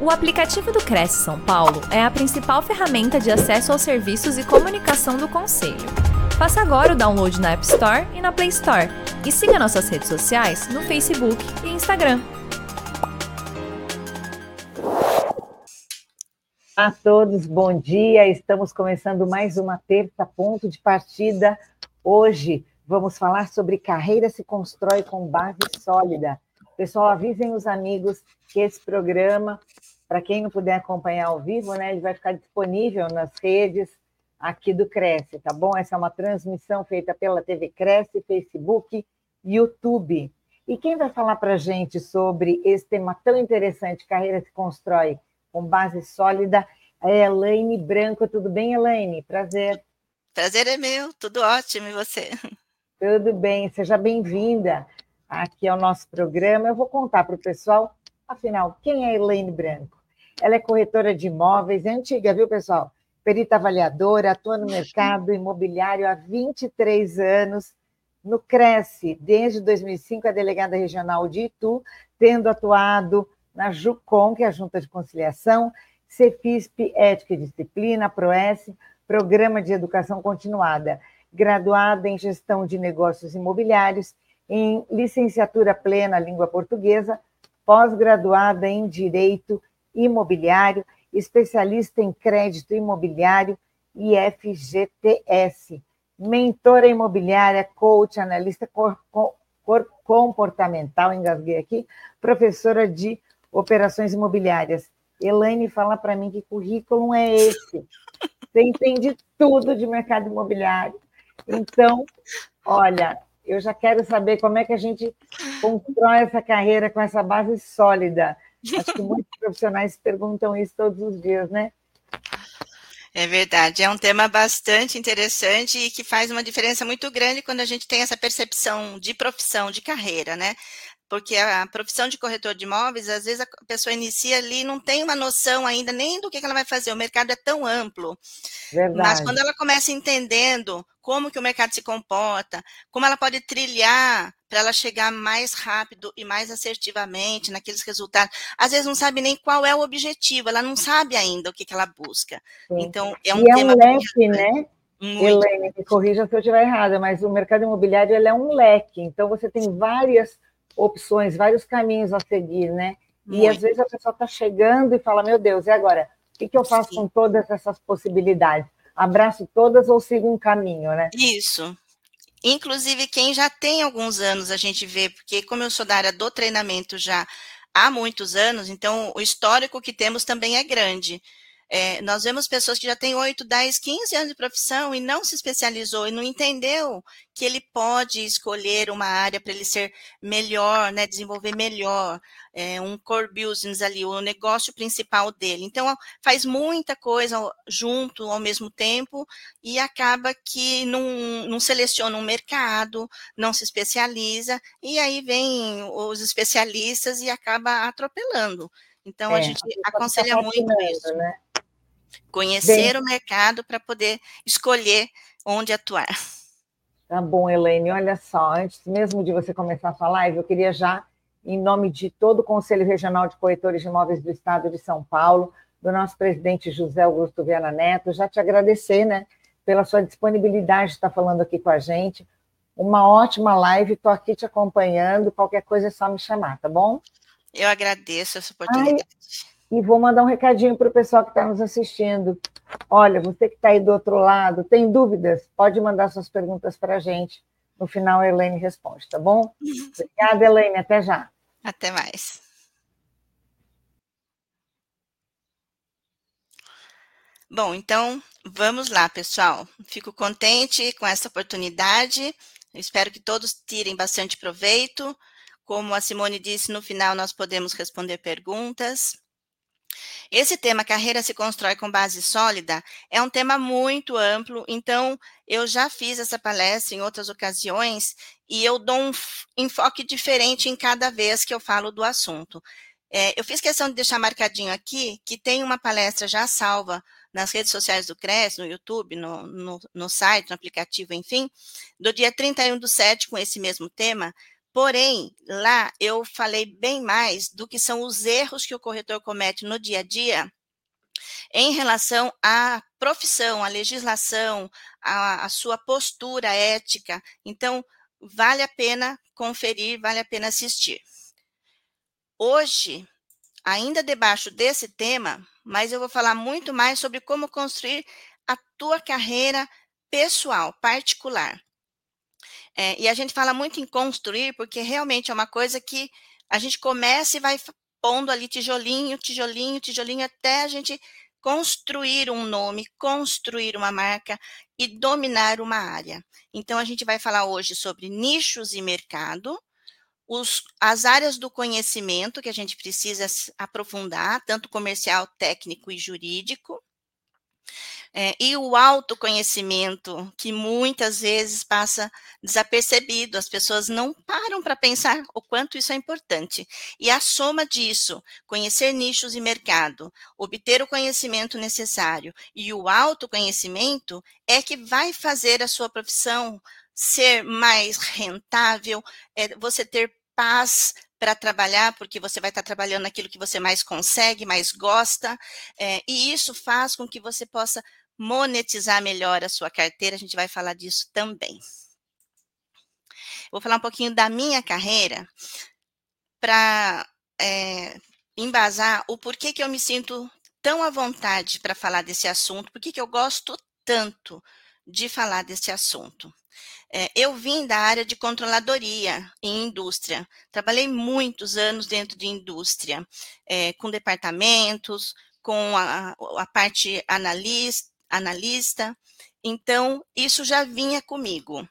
O aplicativo do Cresce São Paulo é a principal ferramenta de acesso aos serviços e comunicação do Conselho. Faça agora o download na App Store e na Play Store. E siga nossas redes sociais no Facebook e Instagram. A todos, bom dia. Estamos começando mais uma terça ponto de partida. Hoje vamos falar sobre carreira se constrói com base sólida. Pessoal, avisem os amigos que esse programa, para quem não puder acompanhar ao vivo, né, ele vai ficar disponível nas redes aqui do Cresce, tá bom? Essa é uma transmissão feita pela TV Cresce, Facebook, YouTube. E quem vai falar para a gente sobre esse tema tão interessante, carreira se constrói com base sólida, é Elaine Branco. Tudo bem, Elaine? Prazer. Prazer é meu, tudo ótimo, e você? Tudo bem, seja bem-vinda aqui ao nosso programa. Eu vou contar para o pessoal, afinal, quem é Elaine Branco? Ela é corretora de imóveis, é antiga, viu, pessoal? Perita avaliadora, atua no mercado imobiliário há 23 anos, no Cresce, desde 2005, a delegada regional de Itu, tendo atuado na JUCOM, que é a Junta de Conciliação, CEFISP, Ética e Disciplina, PROES, Programa de Educação Continuada, graduada em Gestão de Negócios Imobiliários em licenciatura plena língua portuguesa, pós-graduada em direito imobiliário, especialista em crédito imobiliário e FGTS, mentora imobiliária, coach, analista cor, cor, comportamental, engasguei aqui, professora de operações imobiliárias. Elaine, fala para mim que currículo é esse. Você entende tudo de mercado imobiliário. Então, olha, eu já quero saber como é que a gente constrói essa carreira com essa base sólida. Acho que muitos profissionais perguntam isso todos os dias, né? É verdade, é um tema bastante interessante e que faz uma diferença muito grande quando a gente tem essa percepção de profissão, de carreira, né? Porque a profissão de corretor de imóveis, às vezes a pessoa inicia ali não tem uma noção ainda nem do que ela vai fazer, o mercado é tão amplo. Verdade. Mas quando ela começa entendendo como que o mercado se comporta, como ela pode trilhar para ela chegar mais rápido e mais assertivamente naqueles resultados. Às vezes não sabe nem qual é o objetivo, ela não sabe ainda o que, que ela busca. Sim. Então, é um e tema... É um leque, né? Muito. Helene, corrija se eu estiver errada, mas o mercado imobiliário ele é um leque, então você tem várias opções, vários caminhos a seguir, né? Muito. E às vezes a pessoa está chegando e fala, meu Deus, e agora? O que, que eu faço Sim. com todas essas possibilidades? Abraço todas ou sigo um caminho, né? Isso. Inclusive, quem já tem alguns anos, a gente vê, porque como eu sou da área do treinamento já há muitos anos, então o histórico que temos também é grande. É, nós vemos pessoas que já têm 8, 10, 15 anos de profissão e não se especializou e não entendeu que ele pode escolher uma área para ele ser melhor, né, desenvolver melhor, é, um core business ali, o negócio principal dele. Então, faz muita coisa junto ao mesmo tempo e acaba que não, não seleciona um mercado, não se especializa, e aí vem os especialistas e acaba atropelando. Então, é, a gente aconselha muito isso. Né? Conhecer Bem, o mercado para poder escolher onde atuar. Tá bom, Elaine. Olha só, antes mesmo de você começar a live, eu queria já, em nome de todo o Conselho Regional de Corretores de Imóveis do Estado de São Paulo, do nosso presidente José Augusto Viana Neto, já te agradecer, né, pela sua disponibilidade de estar falando aqui com a gente. Uma ótima live, estou aqui te acompanhando. Qualquer coisa é só me chamar, tá bom? Eu agradeço essa oportunidade. Ai, e vou mandar um recadinho para o pessoal que está nos assistindo. Olha, você que está aí do outro lado, tem dúvidas? Pode mandar suas perguntas para a gente. No final, a Elaine responde, tá bom? Obrigada, Elaine. Até já. Até mais. Bom, então vamos lá, pessoal. Fico contente com essa oportunidade. espero que todos tirem bastante proveito. Como a Simone disse, no final nós podemos responder perguntas. Esse tema carreira se constrói com base sólida é um tema muito amplo, então eu já fiz essa palestra em outras ocasiões e eu dou um enfoque diferente em cada vez que eu falo do assunto. É, eu fiz questão de deixar marcadinho aqui que tem uma palestra já salva nas redes sociais do CRES, no YouTube, no, no, no site, no aplicativo, enfim, do dia 31 do 7, com esse mesmo tema, Porém, lá eu falei bem mais do que são os erros que o corretor comete no dia a dia em relação à profissão, à legislação, à, à sua postura ética. Então, vale a pena conferir, vale a pena assistir. Hoje, ainda debaixo desse tema, mas eu vou falar muito mais sobre como construir a tua carreira pessoal, particular. É, e a gente fala muito em construir, porque realmente é uma coisa que a gente começa e vai pondo ali tijolinho, tijolinho, tijolinho, até a gente construir um nome, construir uma marca e dominar uma área. Então, a gente vai falar hoje sobre nichos e mercado, os, as áreas do conhecimento que a gente precisa aprofundar, tanto comercial, técnico e jurídico, é, e o autoconhecimento, que muitas vezes passa desapercebido, as pessoas não param para pensar o quanto isso é importante. E a soma disso, conhecer nichos e mercado, obter o conhecimento necessário e o autoconhecimento, é que vai fazer a sua profissão ser mais rentável, é você ter paz para trabalhar, porque você vai estar trabalhando naquilo que você mais consegue, mais gosta, é, e isso faz com que você possa monetizar melhor a sua carteira, a gente vai falar disso também. Vou falar um pouquinho da minha carreira para é, embasar o porquê que eu me sinto tão à vontade para falar desse assunto, porquê que eu gosto tanto de falar desse assunto. É, eu vim da área de controladoria em indústria. Trabalhei muitos anos dentro de indústria, é, com departamentos, com a, a parte analista, analista. Então, isso já vinha comigo.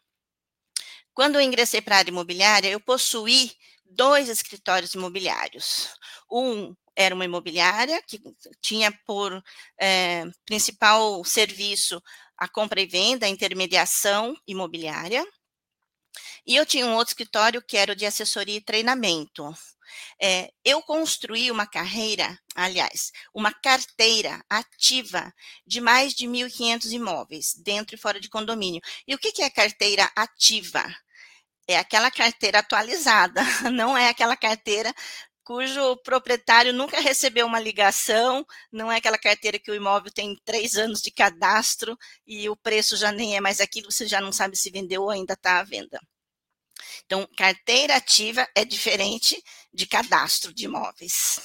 Quando eu ingressei para a área imobiliária, eu possuí dois escritórios imobiliários. Um era uma imobiliária que tinha por é, principal serviço a compra e venda, a intermediação imobiliária. E eu tinha um outro escritório que era o de assessoria e treinamento. É, eu construí uma carreira, aliás, uma carteira ativa de mais de 1.500 imóveis, dentro e fora de condomínio. E o que, que é carteira ativa? É aquela carteira atualizada, não é aquela carteira cujo proprietário nunca recebeu uma ligação, não é aquela carteira que o imóvel tem três anos de cadastro e o preço já nem é mais aquilo, você já não sabe se vendeu ou ainda está à venda. Então, carteira ativa é diferente de cadastro de imóveis.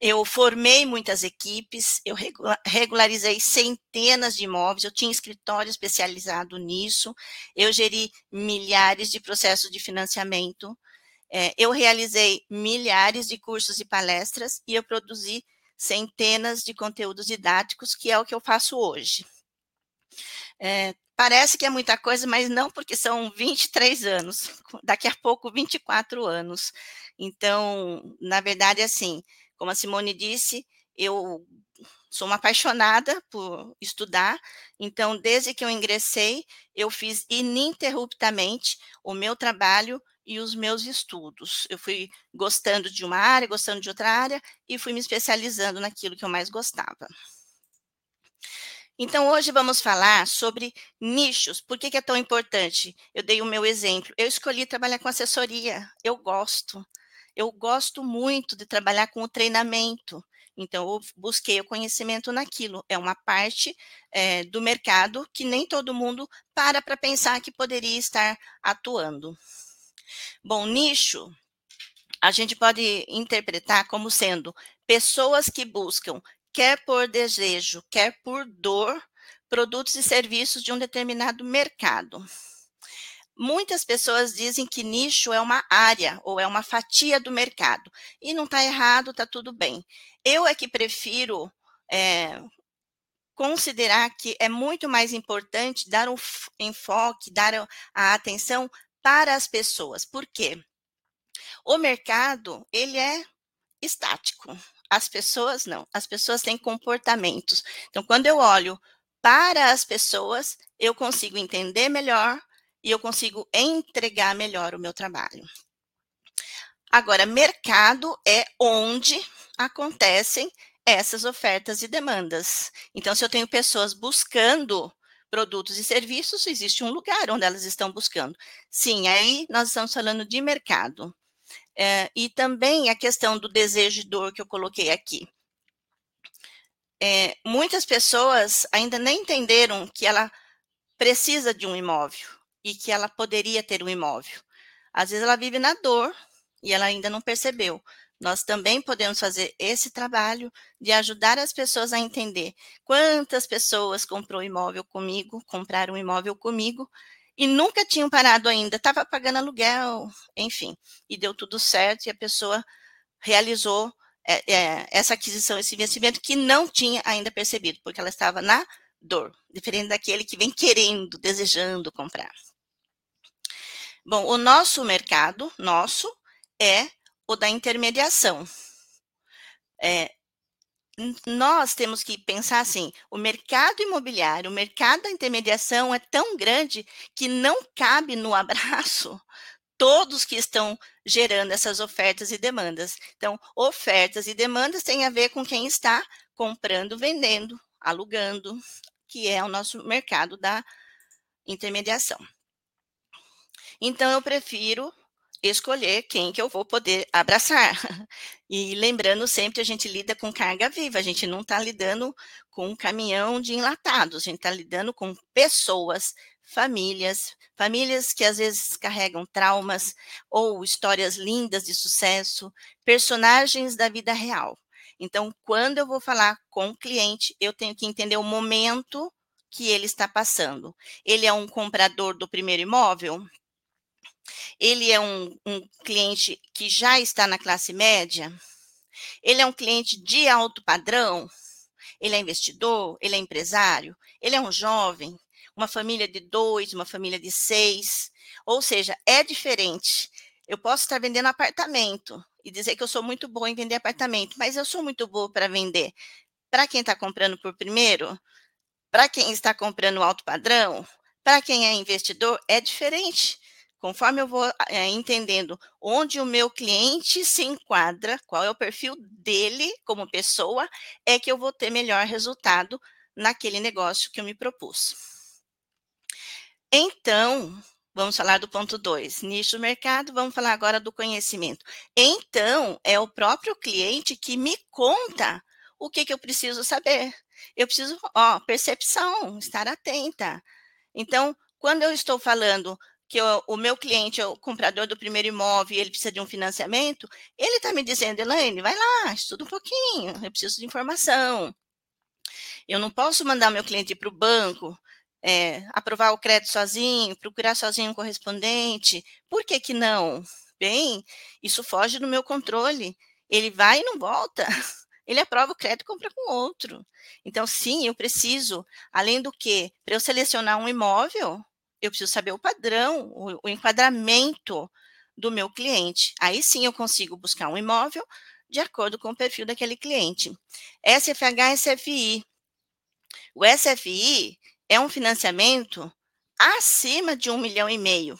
Eu formei muitas equipes, eu regularizei centenas de imóveis, eu tinha escritório especializado nisso, eu geri milhares de processos de financiamento, é, eu realizei milhares de cursos e palestras e eu produzi centenas de conteúdos didáticos, que é o que eu faço hoje. Parece que é muita coisa, mas não porque são 23 anos, daqui a pouco 24 anos. Então, na verdade, assim, como a Simone disse, eu sou uma apaixonada por estudar, então, desde que eu ingressei, eu fiz ininterruptamente o meu trabalho e os meus estudos. Eu fui gostando de uma área, gostando de outra área e fui me especializando naquilo que eu mais gostava. Então, hoje vamos falar sobre nichos. Por que, que é tão importante? Eu dei o meu exemplo. Eu escolhi trabalhar com assessoria. Eu gosto. Eu gosto muito de trabalhar com o treinamento. Então, eu busquei o conhecimento naquilo. É uma parte é, do mercado que nem todo mundo para para pensar que poderia estar atuando. Bom, nicho a gente pode interpretar como sendo pessoas que buscam, quer por desejo, quer por dor, produtos e serviços de um determinado mercado. Muitas pessoas dizem que nicho é uma área ou é uma fatia do mercado. E não está errado, está tudo bem. Eu é que prefiro é, considerar que é muito mais importante dar um enfoque, dar a atenção para as pessoas. Por quê? O mercado, ele é estático. As pessoas não. As pessoas têm comportamentos. Então, quando eu olho para as pessoas, eu consigo entender melhor e eu consigo entregar melhor o meu trabalho. Agora, mercado é onde acontecem essas ofertas e demandas. Então, se eu tenho pessoas buscando produtos e serviços, existe um lugar onde elas estão buscando. Sim, aí nós estamos falando de mercado. É, e também a questão do desejo de dor que eu coloquei aqui. É, muitas pessoas ainda nem entenderam que ela precisa de um imóvel e que ela poderia ter um imóvel. Às vezes ela vive na dor e ela ainda não percebeu. Nós também podemos fazer esse trabalho de ajudar as pessoas a entender quantas pessoas comprou imóvel comigo, compraram um imóvel comigo e nunca tinham parado ainda, estava pagando aluguel, enfim, e deu tudo certo e a pessoa realizou é, é, essa aquisição, esse investimento que não tinha ainda percebido, porque ela estava na dor, diferente daquele que vem querendo, desejando comprar. Bom, o nosso mercado, nosso, é o da intermediação. É, nós temos que pensar assim: o mercado imobiliário, o mercado da intermediação é tão grande que não cabe no abraço todos que estão gerando essas ofertas e demandas. Então, ofertas e demandas têm a ver com quem está comprando, vendendo, alugando, que é o nosso mercado da intermediação. Então, eu prefiro escolher quem que eu vou poder abraçar. E lembrando sempre, a gente lida com carga viva, a gente não está lidando com um caminhão de enlatados, a gente está lidando com pessoas, famílias, famílias que às vezes carregam traumas ou histórias lindas de sucesso, personagens da vida real. Então, quando eu vou falar com o cliente, eu tenho que entender o momento que ele está passando. Ele é um comprador do primeiro imóvel? Ele é um, um cliente que já está na classe média? Ele é um cliente de alto padrão? Ele é investidor? Ele é empresário? Ele é um jovem? Uma família de dois, uma família de seis? Ou seja, é diferente. Eu posso estar vendendo apartamento e dizer que eu sou muito boa em vender apartamento, mas eu sou muito boa para vender. Para quem está comprando por primeiro, para quem está comprando alto padrão, para quem é investidor, é diferente. Conforme eu vou é, entendendo onde o meu cliente se enquadra, qual é o perfil dele como pessoa, é que eu vou ter melhor resultado naquele negócio que eu me propus. Então, vamos falar do ponto 2, nicho do mercado, vamos falar agora do conhecimento. Então, é o próprio cliente que me conta o que, que eu preciso saber. Eu preciso, ó, percepção, estar atenta. Então, quando eu estou falando que o, o, meu cliente é o comprador do primeiro imóvel e ele precisa de um financiamento, ele está me dizendo, Elaine, vai lá, estuda um pouquinho, eu preciso de informação. Eu não posso mandar meu cliente para o banco, é, aprovar o crédito sozinho, procurar sozinho um correspondente. Por que que não? Bem, isso foge do meu controle. Ele vai e não volta. Ele aprova o crédito e compra com outro. Então, sim, eu preciso, além do que, para eu selecionar um imóvel, eu preciso saber o padrão, o, o enquadramento do meu cliente. Aí sim eu consigo buscar um imóvel de acordo com o perfil daquele cliente. SFH SFI. O SFI é um financiamento acima de um milhão e meio.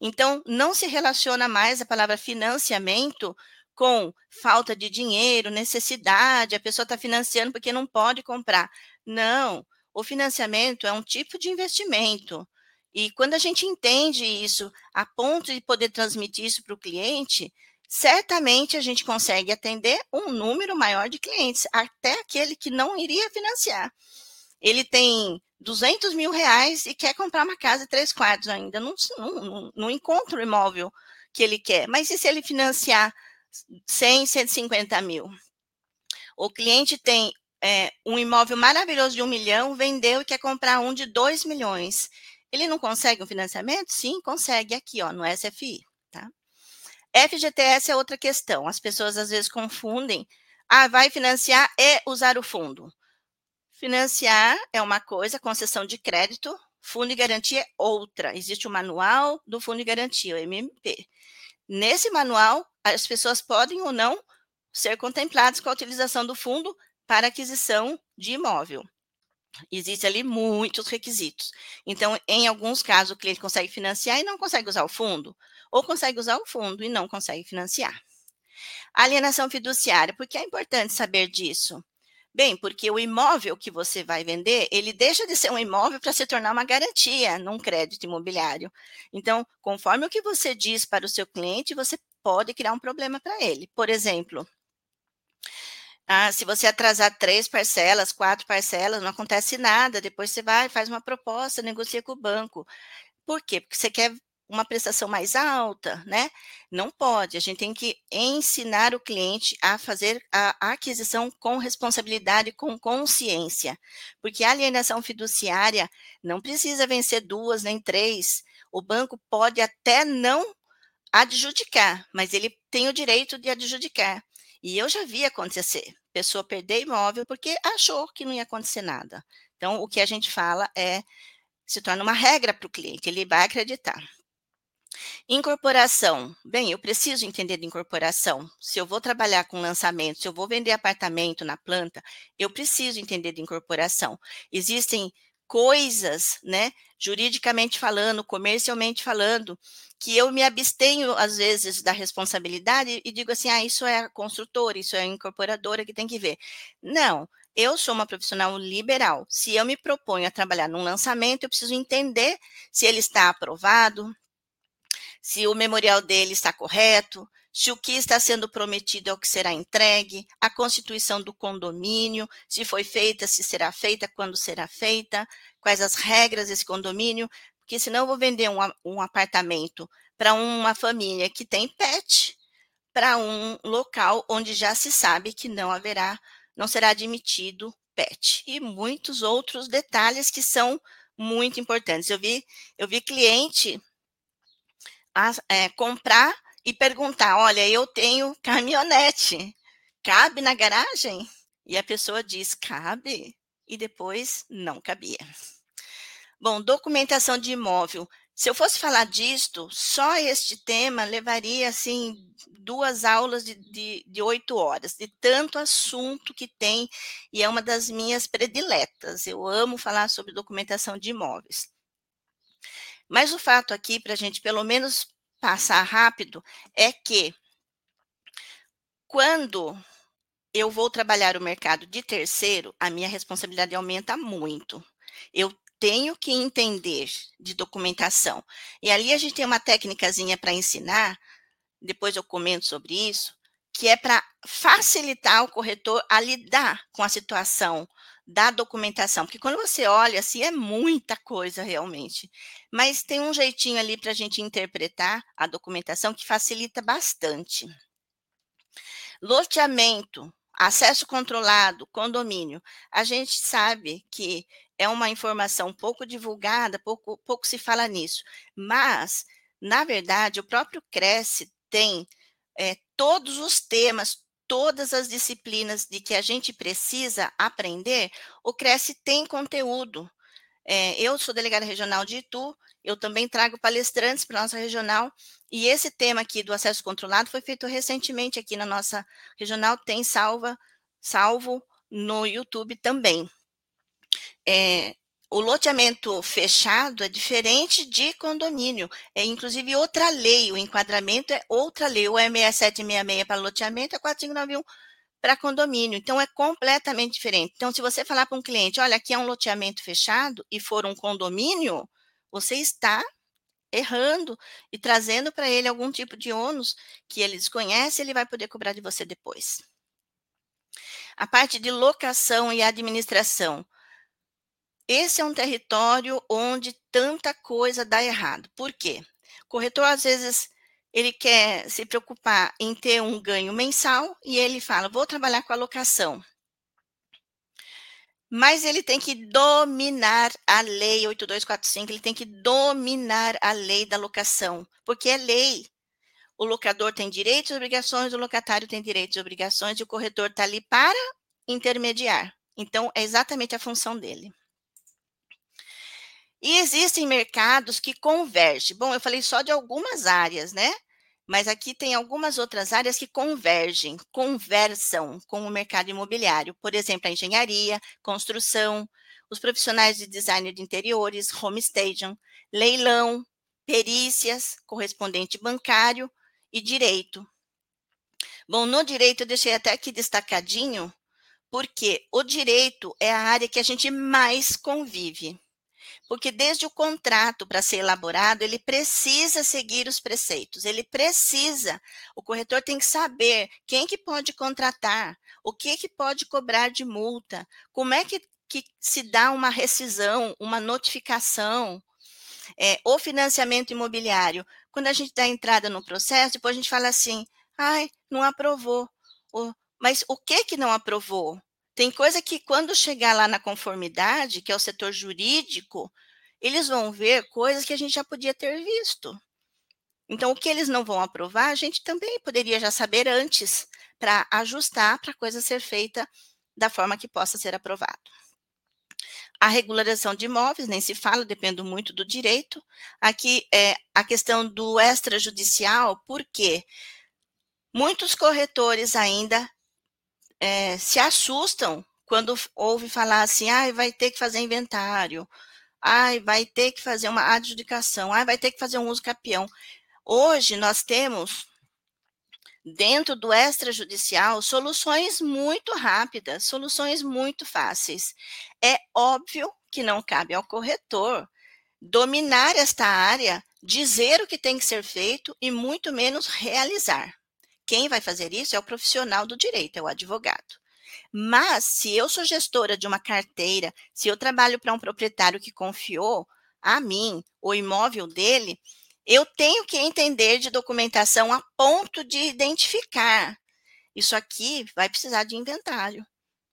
Então, não se relaciona mais a palavra financiamento com falta de dinheiro, necessidade, a pessoa está financiando porque não pode comprar. Não, o financiamento é um tipo de investimento. E quando a gente entende isso a ponto de poder transmitir isso para o cliente, certamente a gente consegue atender um número maior de clientes, até aquele que não iria financiar. Ele tem 200 mil reais e quer comprar uma casa de três quartos ainda, não, não, não encontra o imóvel que ele quer. Mas e se ele financiar 100, 150 mil? O cliente tem é, um imóvel maravilhoso de um milhão, vendeu e quer comprar um de dois milhões. Ele não consegue um financiamento? Sim, consegue aqui, ó, no SFI, tá? FGTS é outra questão. As pessoas às vezes confundem. Ah, vai financiar e usar o fundo. Financiar é uma coisa, concessão de crédito, fundo de garantia é outra. Existe o manual do fundo de garantia, o MMP. Nesse manual, as pessoas podem ou não ser contempladas com a utilização do fundo para aquisição de imóvel. Existem ali muitos requisitos. Então, em alguns casos, o cliente consegue financiar e não consegue usar o fundo, ou consegue usar o fundo e não consegue financiar. Alienação fiduciária, por que é importante saber disso? Bem, porque o imóvel que você vai vender, ele deixa de ser um imóvel para se tornar uma garantia num crédito imobiliário. Então, conforme o que você diz para o seu cliente, você pode criar um problema para ele. Por exemplo, ah, se você atrasar três parcelas, quatro parcelas, não acontece nada. Depois você vai, faz uma proposta, negocia com o banco. Por quê? Porque você quer uma prestação mais alta, né? Não pode. A gente tem que ensinar o cliente a fazer a aquisição com responsabilidade, com consciência. Porque a alienação fiduciária não precisa vencer duas nem três. O banco pode até não adjudicar, mas ele tem o direito de adjudicar. E eu já vi acontecer, pessoa perder imóvel porque achou que não ia acontecer nada. Então, o que a gente fala é se torna uma regra para o cliente, ele vai acreditar. Incorporação. Bem, eu preciso entender de incorporação. Se eu vou trabalhar com lançamento, se eu vou vender apartamento na planta, eu preciso entender de incorporação. Existem coisas, né, juridicamente falando, comercialmente falando, que eu me abstenho, às vezes, da responsabilidade e digo assim: ah, isso é a construtora, isso é a incorporadora que tem que ver. Não, eu sou uma profissional liberal. Se eu me proponho a trabalhar num lançamento, eu preciso entender se ele está aprovado, se o memorial dele está correto, se o que está sendo prometido é o que será entregue, a constituição do condomínio, se foi feita, se será feita, quando será feita, quais as regras desse condomínio, porque senão eu vou vender um, um apartamento para uma família que tem pet, para um local onde já se sabe que não haverá, não será admitido pet. E muitos outros detalhes que são muito importantes. Eu vi, eu vi cliente a, é, comprar e perguntar: olha, eu tenho caminhonete, cabe na garagem? E a pessoa diz: cabe, e depois não cabia. Bom, documentação de imóvel. Se eu fosse falar disto, só este tema levaria, assim, duas aulas de, de, de oito horas, de tanto assunto que tem, e é uma das minhas prediletas. Eu amo falar sobre documentação de imóveis. Mas o fato aqui, para a gente pelo menos passar rápido é que quando eu vou trabalhar o mercado de terceiro, a minha responsabilidade aumenta muito. Eu tenho que entender de documentação. E ali a gente tem uma técnicazinha para ensinar, depois eu comento sobre isso, que é para facilitar o corretor a lidar com a situação da documentação, porque quando você olha, assim, é muita coisa realmente. Mas tem um jeitinho ali para a gente interpretar a documentação que facilita bastante. Loteamento, acesso controlado, condomínio. A gente sabe que é uma informação pouco divulgada, pouco, pouco se fala nisso. Mas, na verdade, o próprio Cresce tem é, todos os temas, todas as disciplinas de que a gente precisa aprender, o Cresce tem conteúdo. É, eu sou delegada regional de Itu, eu também trago palestrantes para a nossa regional, e esse tema aqui do acesso controlado foi feito recentemente aqui na nossa regional, tem salva, salvo no YouTube também. É, o loteamento fechado é diferente de condomínio. É inclusive outra lei, o enquadramento é outra lei. O MS 766 para loteamento é 4591 para condomínio. Então é completamente diferente. Então, se você falar para um cliente, olha, aqui é um loteamento fechado e for um condomínio, você está errando e trazendo para ele algum tipo de ônus que ele desconhece, ele vai poder cobrar de você depois. A parte de locação e administração. Esse é um território onde tanta coisa dá errado. Por quê? O corretor, às vezes, ele quer se preocupar em ter um ganho mensal e ele fala: vou trabalhar com a locação. Mas ele tem que dominar a lei 8245, ele tem que dominar a lei da locação, porque é lei. O locador tem direitos e obrigações, o locatário tem direitos e obrigações, e o corretor está ali para intermediar. Então, é exatamente a função dele. E existem mercados que convergem. Bom, eu falei só de algumas áreas, né? Mas aqui tem algumas outras áreas que convergem, conversam com o mercado imobiliário. Por exemplo, a engenharia, construção, os profissionais de design de interiores, home staging, leilão, perícias, correspondente bancário e direito. Bom, no direito eu deixei até aqui destacadinho, Porque o direito é a área que a gente mais convive. Porque desde o contrato para ser elaborado, ele precisa seguir os preceitos, ele precisa, o corretor tem que saber quem que pode contratar, o que que pode cobrar de multa, como é que, que se dá uma rescisão, uma notificação, é, o financiamento imobiliário. Quando a gente dá entrada no processo, depois a gente fala assim, ai, não aprovou. Mas o que que não aprovou? Tem coisa que quando chegar lá na conformidade, que é o setor jurídico, eles vão ver coisas que a gente já podia ter visto. Então, o que eles não vão aprovar, a gente também poderia já saber antes, para ajustar para a coisa ser feita da forma que possa ser aprovado. A regularização de imóveis, nem se fala, depende muito do direito. Aqui é a questão do extrajudicial, porque muitos corretores ainda é, se assustam quando ouve falar assim, ah, vai ter que fazer inventário, ah, vai ter que fazer uma adjudicação, ah, vai ter que fazer um uso capião. Hoje nós temos dentro do extrajudicial soluções muito rápidas, soluções muito fáceis. É óbvio que não cabe ao corretor dominar esta área, dizer o que tem que ser feito e muito menos realizar. Quem vai fazer isso é o profissional do direito, é o advogado. Mas, se eu sou gestora de uma carteira, se eu trabalho para um proprietário que confiou a mim o imóvel dele, eu tenho que entender de documentação a ponto de identificar. Isso aqui vai precisar de inventário.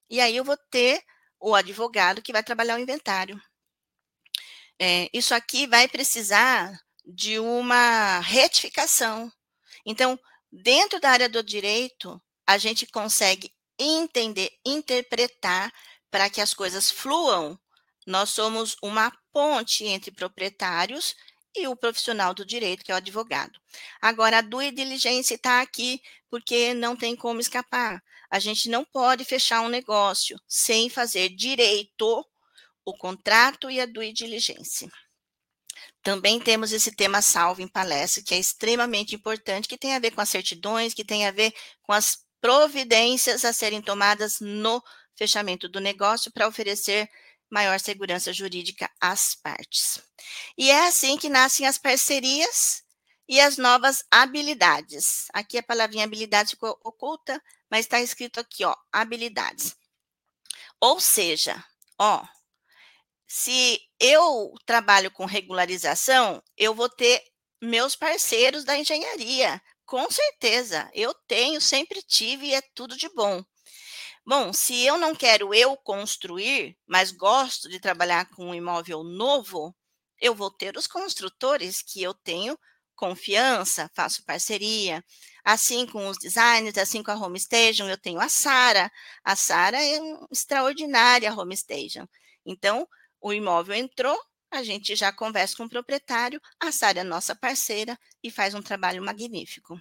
E aí eu vou ter o advogado que vai trabalhar o inventário. É, isso aqui vai precisar de uma retificação. Então, Dentro da área do direito, a gente consegue entender, interpretar para que as coisas fluam. Nós somos uma ponte entre proprietários e o profissional do direito, que é o advogado. Agora, a due diligência está aqui porque não tem como escapar. A gente não pode fechar um negócio sem fazer direito o contrato e a due diligência. Também temos esse tema salvo em palestra, que é extremamente importante, que tem a ver com as certidões, que tem a ver com as providências a serem tomadas no fechamento do negócio para oferecer maior segurança jurídica às partes. E é assim que nascem as parcerias e as novas habilidades. Aqui a palavrinha habilidade ficou oculta, mas está escrito aqui, ó, habilidades. Ou seja, ó, se eu trabalho com regularização, eu vou ter meus parceiros da engenharia. Com certeza, eu tenho, sempre tive e é tudo de bom. Bom, se eu não quero eu construir, mas gosto de trabalhar com um imóvel novo, eu vou ter os construtores que eu tenho confiança, faço parceria. Assim com os designers, assim com a Home Station, eu tenho a Sara. A Sara é uma extraordinária Home Station. Então, o imóvel entrou, a gente já conversa com o proprietário, a Sara é nossa parceira e faz um trabalho magnífico.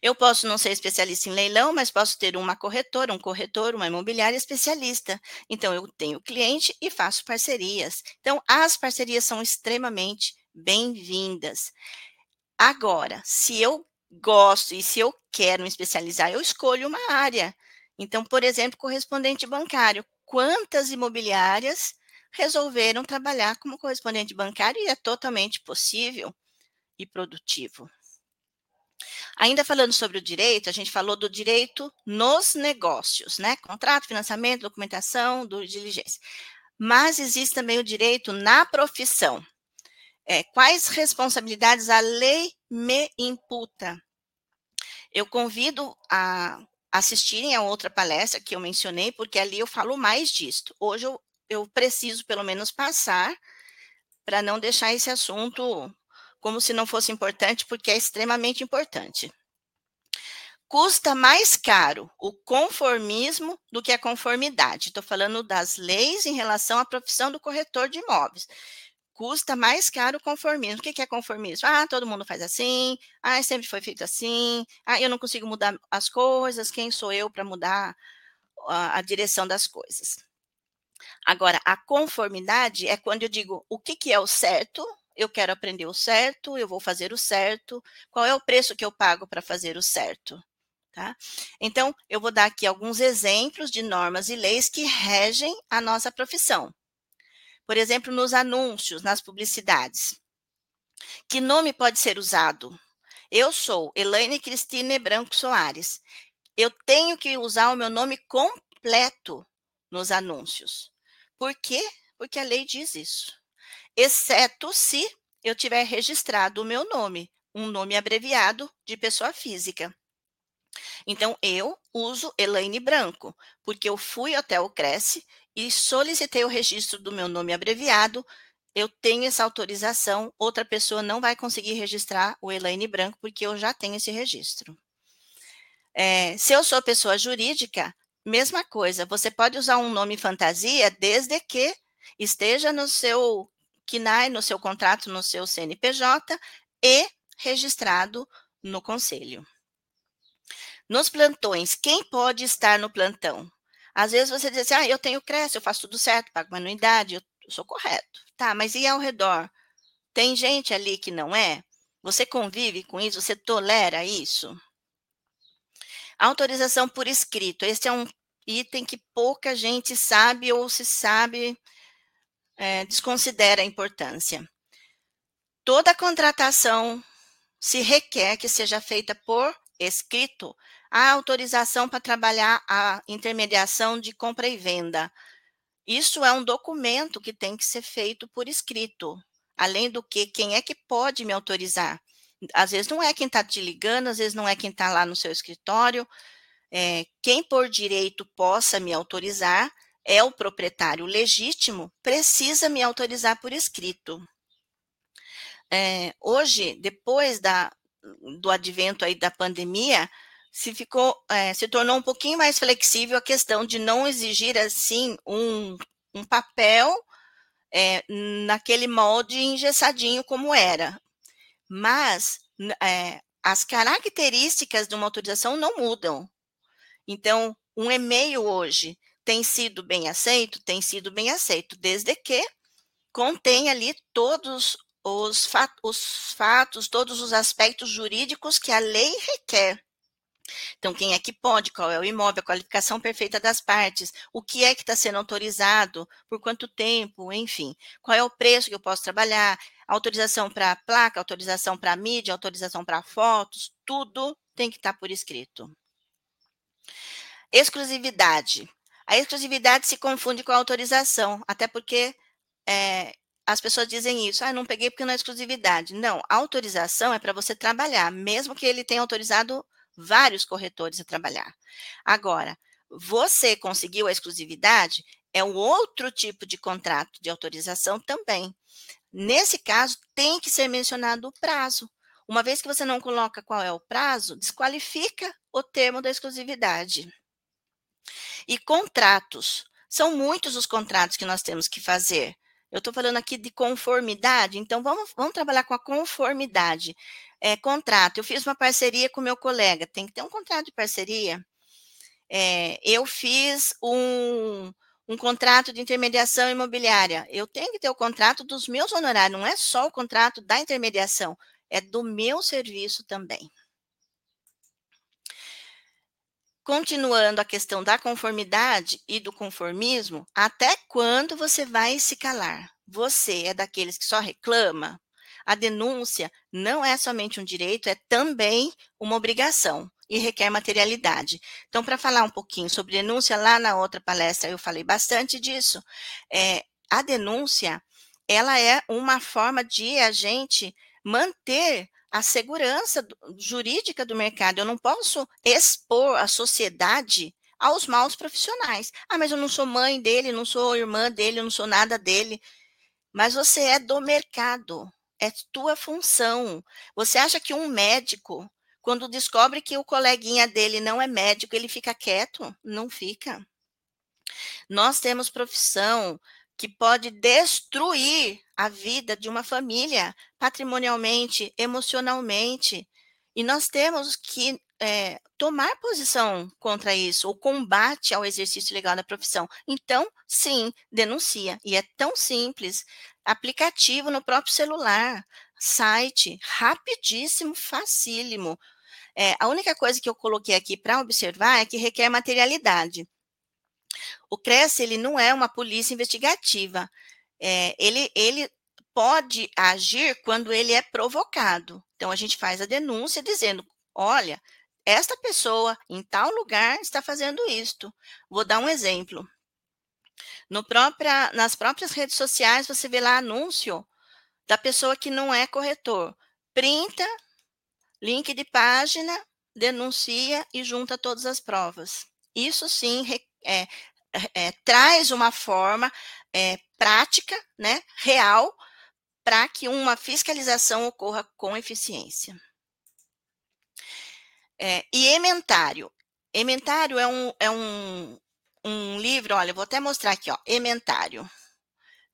Eu posso não ser especialista em leilão, mas posso ter uma corretora, um corretor, uma imobiliária especialista. Então, eu tenho cliente e faço parcerias. Então, as parcerias são extremamente bem-vindas. Agora, se eu gosto e se eu quero me especializar, eu escolho uma área. Então, por exemplo, correspondente bancário. Quantas imobiliárias resolveram trabalhar como correspondente bancário e é totalmente possível e produtivo. Ainda falando sobre o direito, a gente falou do direito nos negócios, né? Contrato, financiamento, documentação, do diligência. Mas existe também o direito na profissão. É, quais responsabilidades a lei me imputa? Eu convido a assistirem a outra palestra que eu mencionei, porque ali eu falo mais disto. Hoje eu eu preciso pelo menos passar para não deixar esse assunto como se não fosse importante, porque é extremamente importante. Custa mais caro o conformismo do que a conformidade. Estou falando das leis em relação à profissão do corretor de imóveis. Custa mais caro o conformismo. O que é conformismo? Ah, todo mundo faz assim. Ah, sempre foi feito assim. Ah, eu não consigo mudar as coisas. Quem sou eu para mudar a, a direção das coisas? Agora, a conformidade é quando eu digo o que, que é o certo, eu quero aprender o certo, eu vou fazer o certo, qual é o preço que eu pago para fazer o certo, Tá? Então, eu vou dar aqui alguns exemplos de normas e leis que regem a nossa profissão. Por exemplo, nos anúncios, nas publicidades. Que nome pode ser usado? Eu sou Elaine Cristine Branco Soares. Eu tenho que usar o meu nome completo nos anúncios. Por quê? Porque a lei diz isso. Exceto se eu tiver registrado o meu nome, um nome abreviado de pessoa física. Então, eu uso Elaine Branco, porque eu fui até o Cresce e solicitei o registro do meu nome abreviado. Eu tenho essa autorização, outra pessoa não vai conseguir registrar o Elaine Branco, porque eu já tenho esse registro. É, se eu sou pessoa jurídica, mesma coisa, você pode usar um nome fantasia desde que esteja no seu KNAI, no seu contrato, no seu CNPJ e registrado no conselho. Nos plantões, quem pode estar no plantão? Às vezes você diz assim, ah, eu tenho creche, eu faço tudo certo, pago uma anuidade, eu sou correto. Tá, mas e ao redor? Tem gente ali que não é? Você convive com isso? Você tolera isso? Autorização por escrito. Esse é um item que pouca gente sabe ou se sabe, é, desconsidera a importância. Toda contratação se requer que seja feita por escrito a autorização para trabalhar a intermediação de compra e venda. Isso é um documento que tem que ser feito por escrito. Além do que, quem é que pode me autorizar? Às vezes não é quem está te ligando, às vezes não é quem está lá no seu escritório. É, quem por direito possa me autorizar é o proprietário legítimo, precisa me autorizar por escrito. É, hoje, depois da, do advento aí da pandemia, se ficou, é, se tornou um pouquinho mais flexível a questão de não exigir assim um, um papel é, naquele molde engessadinho como era. Mas as características de uma autorização não mudam. Então, um e-mail hoje tem sido bem aceito? Tem sido bem aceito, desde que contém ali todos os, fat os fatos, todos os aspectos jurídicos que a lei requer. Então, quem é que pode, qual é o imóvel, a qualificação perfeita das partes, o que é que está sendo autorizado, por quanto tempo, enfim, qual é o preço que eu posso trabalhar, autorização para placa, autorização para mídia, autorização para fotos, tudo tem que estar tá por escrito. Exclusividade. A exclusividade se confunde com a autorização, até porque é, as pessoas dizem isso, ah, não peguei porque não é exclusividade. Não, autorização é para você trabalhar, mesmo que ele tenha autorizado vários corretores a trabalhar. Agora, você conseguiu a exclusividade, é um outro tipo de contrato de autorização também. Nesse caso, tem que ser mencionado o prazo. Uma vez que você não coloca qual é o prazo, desqualifica o termo da exclusividade. E contratos. São muitos os contratos que nós temos que fazer. Eu estou falando aqui de conformidade, então vamos, vamos trabalhar com a conformidade é, contrato. Eu fiz uma parceria com meu colega, tem que ter um contrato de parceria. É, eu fiz um, um contrato de intermediação imobiliária. Eu tenho que ter o contrato dos meus honorários, não é só o contrato da intermediação, é do meu serviço também. Continuando a questão da conformidade e do conformismo, até quando você vai se calar? Você é daqueles que só reclama? a denúncia não é somente um direito, é também uma obrigação e requer materialidade. Então, para falar um pouquinho sobre denúncia, lá na outra palestra eu falei bastante disso. É, a denúncia, ela é uma forma de a gente manter a segurança jurídica do mercado. Eu não posso expor a sociedade aos maus profissionais. Ah, mas eu não sou mãe dele, não sou irmã dele, não sou nada dele. Mas você é do mercado é tua função. Você acha que um médico, quando descobre que o coleguinha dele não é médico, ele fica quieto? Não fica. Nós temos profissão que pode destruir a vida de uma família, patrimonialmente, emocionalmente. E nós temos que é, tomar posição contra isso, o combate ao exercício legal da profissão. Então, sim, denuncia. E é tão simples aplicativo no próprio celular, site, rapidíssimo, facílimo. É, a única coisa que eu coloquei aqui para observar é que requer materialidade. O CRES, ele não é uma polícia investigativa. É, ele, ele pode agir quando ele é provocado. Então, a gente faz a denúncia dizendo: olha, esta pessoa em tal lugar está fazendo isto. Vou dar um exemplo. No própria, nas próprias redes sociais, você vê lá anúncio da pessoa que não é corretor. Printa, link de página, denuncia e junta todas as provas. Isso sim é, é, é, traz uma forma é, prática, né, real, para que uma fiscalização ocorra com eficiência. É, e ementário. Ementário é um, é um, um livro, olha, vou até mostrar aqui, ó, Ementário.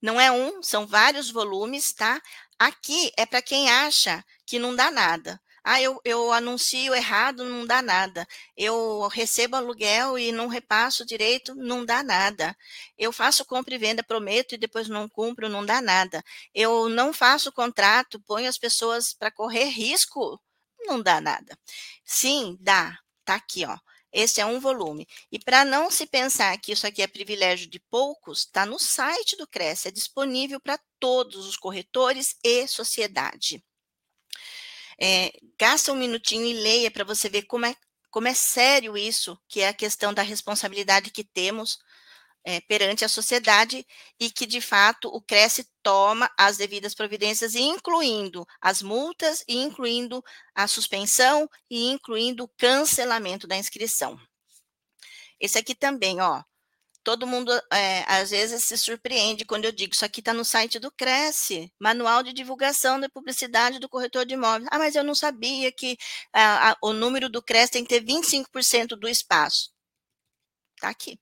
Não é um, são vários volumes, tá? Aqui é para quem acha que não dá nada. Ah, eu, eu anuncio errado, não dá nada. Eu recebo aluguel e não repasso direito, não dá nada. Eu faço compra e venda, prometo e depois não cumpro, não dá nada. Eu não faço contrato, ponho as pessoas para correr risco, não dá nada. Sim, dá. Tá aqui, ó. Esse é um volume. E para não se pensar que isso aqui é privilégio de poucos, está no site do Cresce, é disponível para todos os corretores e sociedade. É, gasta um minutinho e leia para você ver como é, como é sério isso, que é a questão da responsabilidade que temos é, perante a sociedade e que, de fato, o Cresce toma as devidas providências, incluindo as multas, incluindo a suspensão e incluindo o cancelamento da inscrição. Esse aqui também, ó, todo mundo é, às vezes se surpreende quando eu digo isso aqui está no site do Cresce, Manual de Divulgação da Publicidade do Corretor de Imóveis. Ah, mas eu não sabia que a, a, o número do Cresce tem que ter 25% do espaço. Está aqui.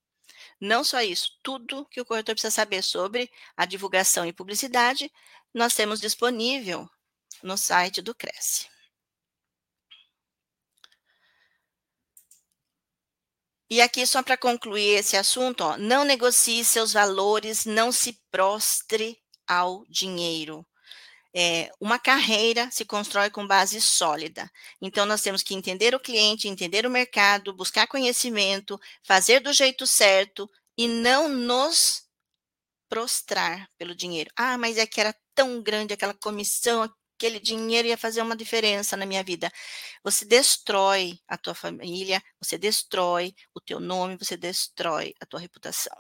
Não só isso, tudo que o corretor precisa saber sobre a divulgação e publicidade, nós temos disponível no site do Cresce. E aqui, só para concluir esse assunto, ó, não negocie seus valores, não se prostre ao dinheiro. É, uma carreira se constrói com base sólida. Então, nós temos que entender o cliente, entender o mercado, buscar conhecimento, fazer do jeito certo e não nos prostrar pelo dinheiro. Ah, mas é que era tão grande aquela comissão, aquele dinheiro ia fazer uma diferença na minha vida. Você destrói a tua família, você destrói o teu nome, você destrói a tua reputação.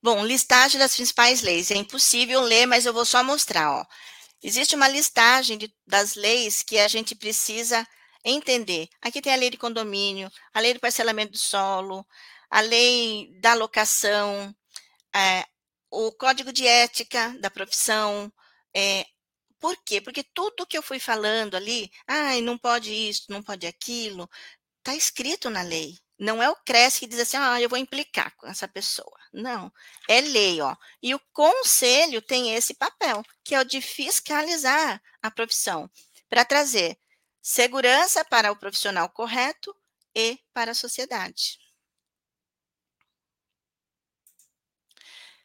Bom, listagem das principais leis. É impossível ler, mas eu vou só mostrar. Ó. Existe uma listagem de, das leis que a gente precisa entender. Aqui tem a lei de condomínio, a lei do parcelamento do solo, a lei da locação, é, o código de ética da profissão. É, por quê? Porque tudo que eu fui falando ali, ai, não pode isso, não pode aquilo, está escrito na lei. Não é o CRES que diz assim, ah, eu vou implicar com essa pessoa. Não, é lei, ó. E o conselho tem esse papel, que é o de fiscalizar a profissão, para trazer segurança para o profissional correto e para a sociedade.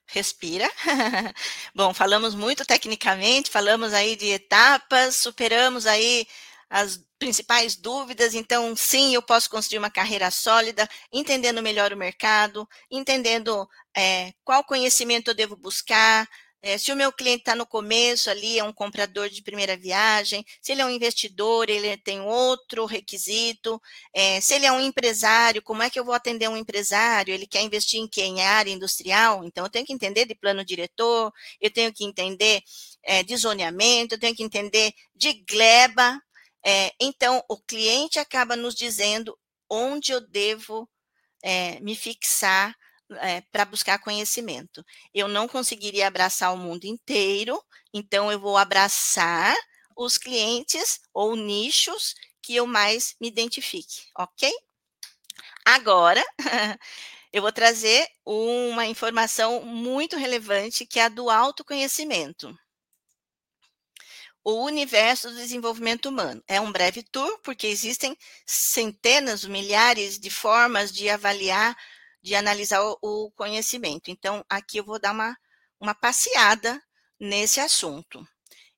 Respira. Bom, falamos muito tecnicamente, falamos aí de etapas, superamos aí as principais dúvidas. Então, sim, eu posso construir uma carreira sólida, entendendo melhor o mercado, entendendo é, qual conhecimento eu devo buscar, é, se o meu cliente está no começo ali, é um comprador de primeira viagem, se ele é um investidor, ele tem outro requisito, é, se ele é um empresário, como é que eu vou atender um empresário? Ele quer investir em quem? Em área industrial? Então, eu tenho que entender de plano diretor, eu tenho que entender é, de zoneamento, eu tenho que entender de gleba. É, então, o cliente acaba nos dizendo onde eu devo é, me fixar é, para buscar conhecimento. Eu não conseguiria abraçar o mundo inteiro, então eu vou abraçar os clientes ou nichos que eu mais me identifique, ok? Agora, eu vou trazer uma informação muito relevante que é a do autoconhecimento. O universo do desenvolvimento humano. É um breve tour, porque existem centenas, milhares de formas de avaliar de analisar o, conhecimento. Então, aqui eu vou dar uma, uma passeada nesse assunto.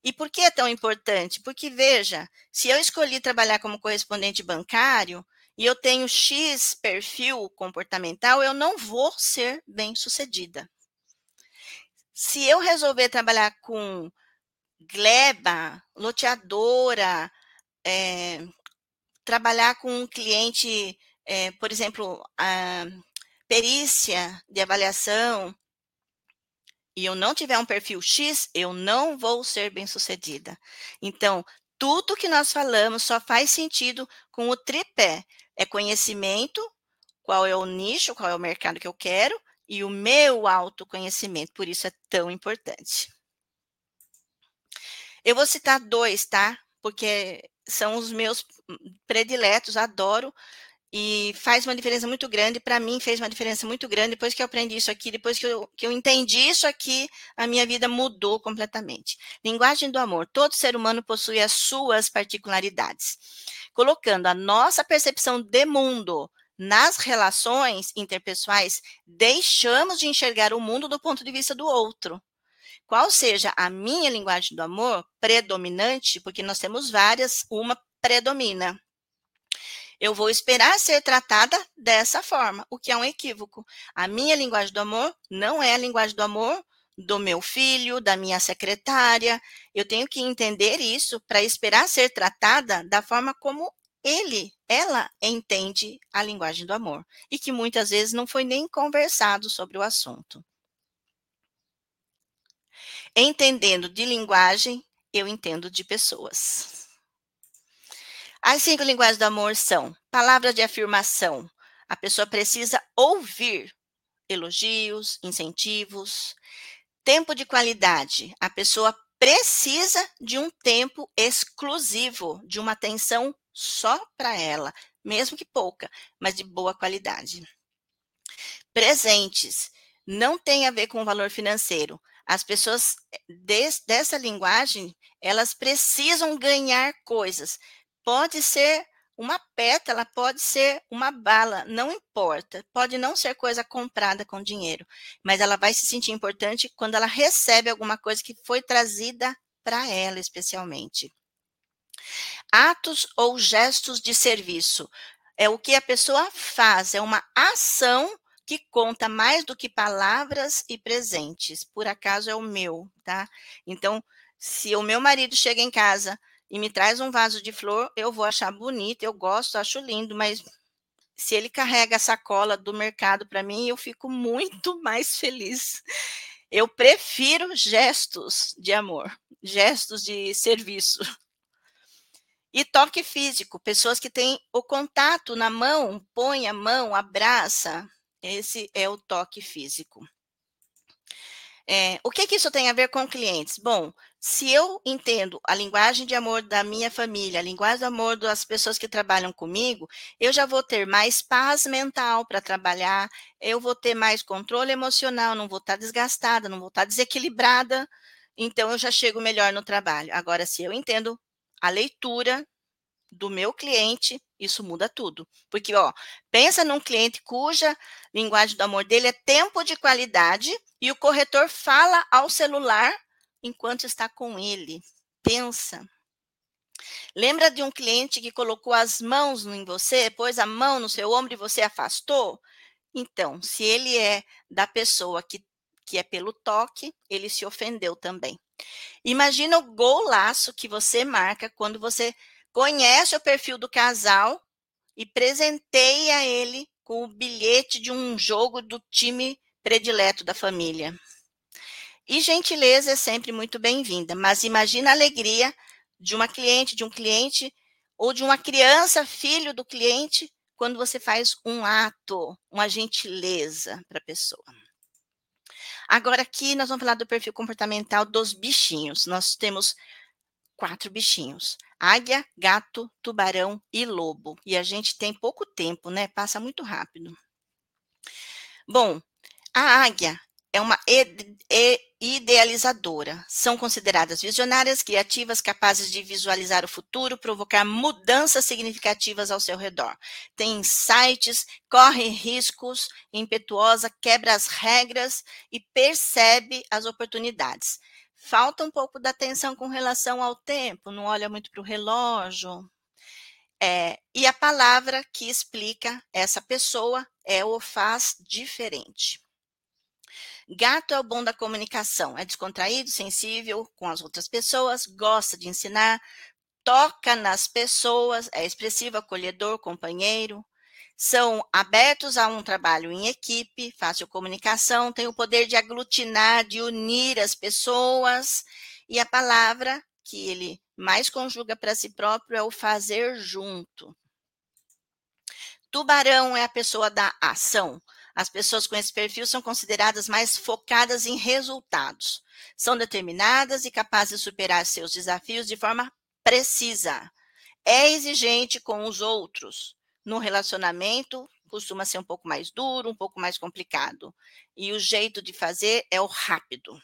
E por que é tão importante? Porque, veja, se eu escolhi trabalhar como correspondente bancário e eu tenho X perfil comportamental, eu não vou ser bem sucedida. Se eu resolver trabalhar com gleba, loteadora, é, trabalhar com um cliente, é, por exemplo, a perícia de avaliação, e eu não tiver um perfil X, eu não vou ser bem-sucedida. Então, tudo que nós falamos só faz sentido com o tripé. É conhecimento, qual é o nicho, qual é o mercado que eu quero, e o meu autoconhecimento. Por isso é tão importante. Eu vou citar dois, tá? Porque são os meus prediletos, adoro e faz uma diferença muito grande. Para mim, fez uma diferença muito grande. Depois que eu aprendi isso aqui, depois que eu, que eu entendi isso aqui, a minha vida mudou completamente. Linguagem do amor. Todo ser humano possui as suas particularidades. Colocando a nossa percepção de mundo nas relações interpessoais, deixamos de enxergar o mundo do ponto de vista do outro. Qual seja a minha linguagem do amor predominante, porque nós temos várias, uma predomina eu vou esperar ser tratada dessa forma, o que é um equívoco. A minha linguagem do amor não é a linguagem do amor do meu filho, da minha secretária. Eu tenho que entender isso para esperar ser tratada da forma como ele, ela entende a linguagem do amor e que muitas vezes não foi nem conversado sobre o assunto. Entendendo de linguagem, eu entendo de pessoas. As cinco linguagens do amor são palavras de afirmação. A pessoa precisa ouvir elogios, incentivos. Tempo de qualidade. A pessoa precisa de um tempo exclusivo, de uma atenção só para ela, mesmo que pouca, mas de boa qualidade. Presentes. Não tem a ver com o valor financeiro. As pessoas des, dessa linguagem, elas precisam ganhar coisas pode ser uma pétala, pode ser uma bala, não importa. Pode não ser coisa comprada com dinheiro, mas ela vai se sentir importante quando ela recebe alguma coisa que foi trazida para ela, especialmente. Atos ou gestos de serviço é o que a pessoa faz, é uma ação que conta mais do que palavras e presentes. Por acaso é o meu, tá? Então, se o meu marido chega em casa e me traz um vaso de flor, eu vou achar bonito, eu gosto, acho lindo, mas se ele carrega a sacola do mercado para mim, eu fico muito mais feliz. Eu prefiro gestos de amor, gestos de serviço. E toque físico, pessoas que têm o contato na mão, põe a mão, abraça. Esse é o toque físico. É, o que, que isso tem a ver com clientes? Bom, se eu entendo a linguagem de amor da minha família, a linguagem de amor das pessoas que trabalham comigo, eu já vou ter mais paz mental para trabalhar, eu vou ter mais controle emocional, não vou estar tá desgastada, não vou estar tá desequilibrada, então eu já chego melhor no trabalho. Agora, se eu entendo a leitura do meu cliente, isso muda tudo. Porque, ó, pensa num cliente cuja linguagem do amor dele é tempo de qualidade e o corretor fala ao celular enquanto está com ele. Pensa. Lembra de um cliente que colocou as mãos em você, pôs a mão no seu ombro e você afastou? Então, se ele é da pessoa que, que é pelo toque, ele se ofendeu também. Imagina o golaço que você marca quando você conhece o perfil do casal e presenteia ele com o bilhete de um jogo do time predileto da família. E gentileza é sempre muito bem-vinda, mas imagina a alegria de uma cliente, de um cliente ou de uma criança, filho do cliente, quando você faz um ato, uma gentileza para a pessoa. Agora aqui nós vamos falar do perfil comportamental dos bichinhos. Nós temos quatro bichinhos: águia, gato, tubarão e lobo. E a gente tem pouco tempo, né? Passa muito rápido. Bom, a águia é uma idealizadora. São consideradas visionárias, criativas, capazes de visualizar o futuro, provocar mudanças significativas ao seu redor. Tem insights, corre riscos, impetuosa, quebra as regras e percebe as oportunidades. falta um pouco da atenção com relação ao tempo, não olha muito para o relógio. É, e a palavra que explica essa pessoa é o faz diferente. Gato é o bom da comunicação, é descontraído, sensível com as outras pessoas, gosta de ensinar, toca nas pessoas, é expressivo, acolhedor, companheiro, são abertos a um trabalho em equipe, fácil comunicação, tem o poder de aglutinar, de unir as pessoas, e a palavra que ele mais conjuga para si próprio é o fazer junto. Tubarão é a pessoa da ação. As pessoas com esse perfil são consideradas mais focadas em resultados. São determinadas e capazes de superar seus desafios de forma precisa. É exigente com os outros no relacionamento costuma ser um pouco mais duro, um pouco mais complicado. E o jeito de fazer é o rápido.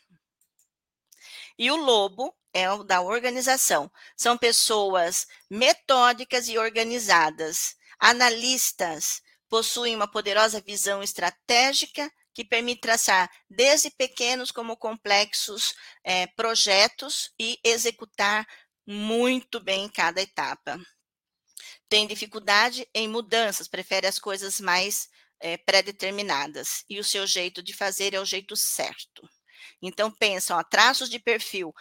E o lobo é o da organização. São pessoas metódicas e organizadas, analistas, possuem uma poderosa visão estratégica que permite traçar desde pequenos como complexos é, projetos e executar muito bem cada etapa tem dificuldade em mudanças, prefere as coisas mais é, pré-determinadas. E o seu jeito de fazer é o jeito certo. Então, pensam, traços de perfil.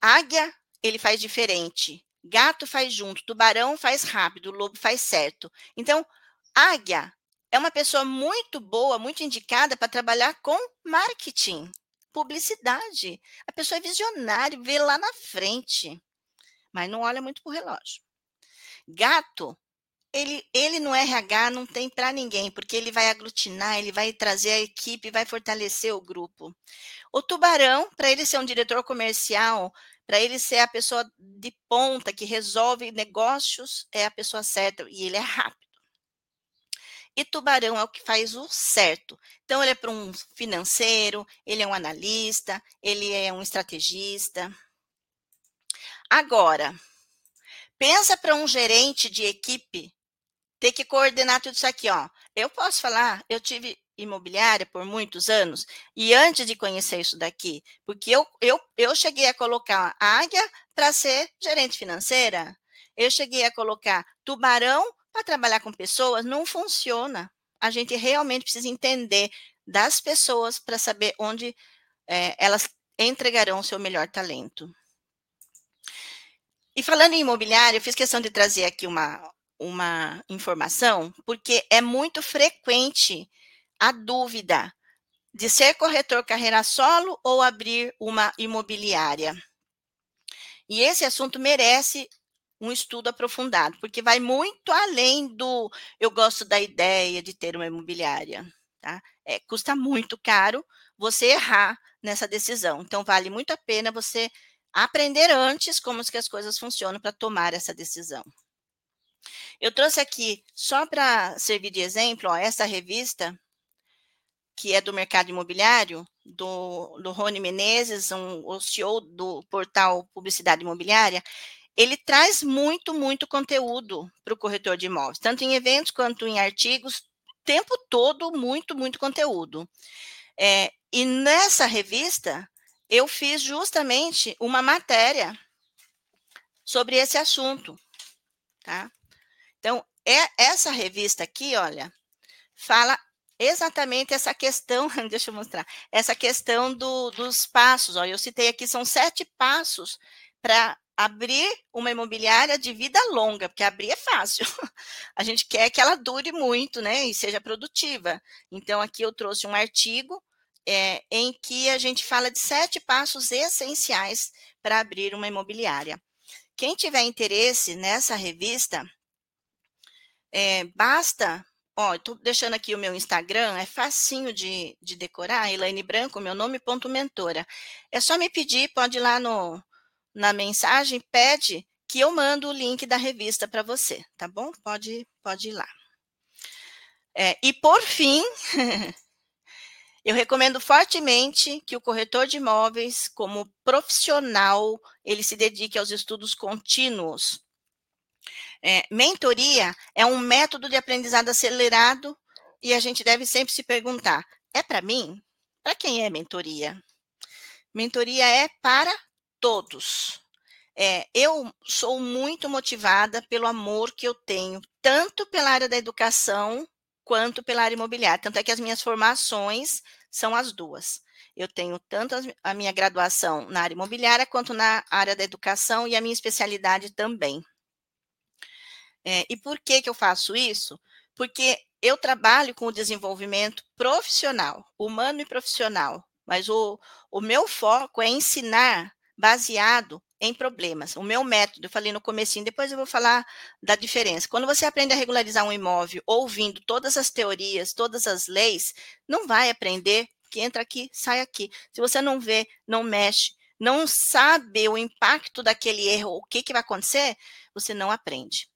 Águia, ele faz diferente. Gato faz junto. Tubarão faz rápido. Lobo faz certo. Então, águia é uma pessoa muito boa, muito indicada para trabalhar com marketing, publicidade. A pessoa é visionária, vê lá na frente, mas não olha muito para o relógio. Gato, ele, ele no RH não tem para ninguém, porque ele vai aglutinar, ele vai trazer a equipe, vai fortalecer o grupo. O tubarão, para ele ser um diretor comercial, para ele ser a pessoa de ponta que resolve negócios, é a pessoa certa e ele é rápido. E tubarão é o que faz o certo. Então, ele é para um financeiro, ele é um analista, ele é um estrategista. Agora, Pensa para um gerente de equipe ter que coordenar tudo isso aqui, ó. Eu posso falar, eu tive imobiliária por muitos anos e antes de conhecer isso daqui, porque eu, eu, eu cheguei a colocar águia para ser gerente financeira, eu cheguei a colocar tubarão para trabalhar com pessoas, não funciona. A gente realmente precisa entender das pessoas para saber onde é, elas entregarão o seu melhor talento. E falando em imobiliário, eu fiz questão de trazer aqui uma, uma informação, porque é muito frequente a dúvida de ser corretor carreira solo ou abrir uma imobiliária. E esse assunto merece um estudo aprofundado, porque vai muito além do eu gosto da ideia de ter uma imobiliária. Tá? É, custa muito caro você errar nessa decisão. Então, vale muito a pena você aprender antes como que as coisas funcionam para tomar essa decisão. Eu trouxe aqui, só para servir de exemplo, ó, essa revista, que é do mercado imobiliário, do, do Rony Menezes, um, o CEO do portal Publicidade Imobiliária, ele traz muito, muito conteúdo para o corretor de imóveis, tanto em eventos quanto em artigos, o tempo todo, muito, muito conteúdo. É, e nessa revista, eu fiz justamente uma matéria sobre esse assunto, tá? Então, é essa revista aqui, olha, fala exatamente essa questão, deixa eu mostrar, essa questão do, dos passos, ó, eu citei aqui, são sete passos para abrir uma imobiliária de vida longa, porque abrir é fácil. A gente quer que ela dure muito, né, e seja produtiva. Então, aqui eu trouxe um artigo é, em que a gente fala de sete passos essenciais para abrir uma imobiliária. Quem tiver interesse nessa revista, é, basta. Ó, estou deixando aqui o meu Instagram, é facinho de, de decorar, Elaine Branco, meu nome, ponto mentora. É só me pedir, pode ir lá no, na mensagem, pede que eu mando o link da revista para você, tá bom? Pode, pode ir lá. É, e por fim, Eu recomendo fortemente que o corretor de imóveis, como profissional, ele se dedique aos estudos contínuos. É, mentoria é um método de aprendizado acelerado e a gente deve sempre se perguntar: é para mim? Para quem é mentoria? Mentoria é para todos. É, eu sou muito motivada pelo amor que eu tenho, tanto pela área da educação quanto pela área imobiliária. Tanto é que as minhas formações são as duas. Eu tenho tanto a minha graduação na área imobiliária quanto na área da educação e a minha especialidade também. É, e por que, que eu faço isso? Porque eu trabalho com o desenvolvimento profissional, humano e profissional, mas o, o meu foco é ensinar baseado em problemas. O meu método, eu falei no comecinho, depois eu vou falar da diferença. Quando você aprende a regularizar um imóvel ouvindo todas as teorias, todas as leis, não vai aprender que entra aqui, sai aqui. Se você não vê, não mexe, não sabe o impacto daquele erro, o que, que vai acontecer, você não aprende.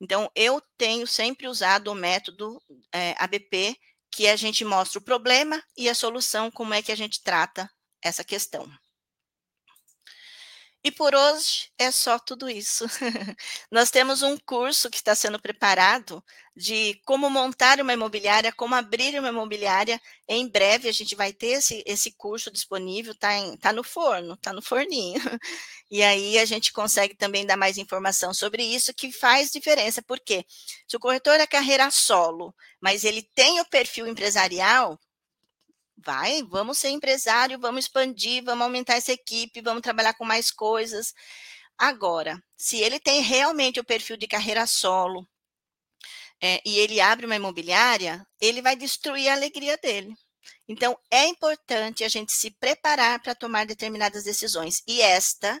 Então, eu tenho sempre usado o método é, ABP, que a gente mostra o problema e a solução, como é que a gente trata essa questão. E por hoje é só tudo isso. Nós temos um curso que está sendo preparado de como montar uma imobiliária, como abrir uma imobiliária. Em breve a gente vai ter esse, esse curso disponível, está tá no forno, está no forninho. E aí a gente consegue também dar mais informação sobre isso, que faz diferença, porque se o corretor é carreira solo, mas ele tem o perfil empresarial, vai, vamos ser empresário, vamos expandir, vamos aumentar essa equipe, vamos trabalhar com mais coisas. Agora, se ele tem realmente o perfil de carreira solo é, e ele abre uma imobiliária, ele vai destruir a alegria dele. Então, é importante a gente se preparar para tomar determinadas decisões. E esta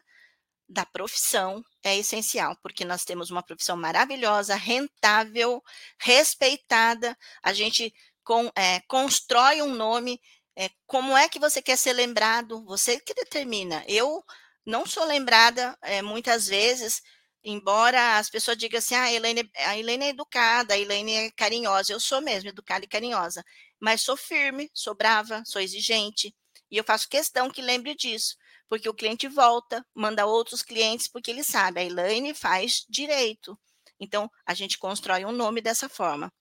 da profissão é essencial, porque nós temos uma profissão maravilhosa, rentável, respeitada. A gente com, é, constrói um nome. É, como é que você quer ser lembrado? Você que determina. Eu não sou lembrada é, muitas vezes, embora as pessoas digam assim: ah, a Elaine, a Elaine é educada, a Elaine é carinhosa. Eu sou mesmo educada e carinhosa, mas sou firme, sou brava, sou exigente. E eu faço questão que lembre disso, porque o cliente volta, manda outros clientes, porque ele sabe, a Elaine faz direito. Então, a gente constrói um nome dessa forma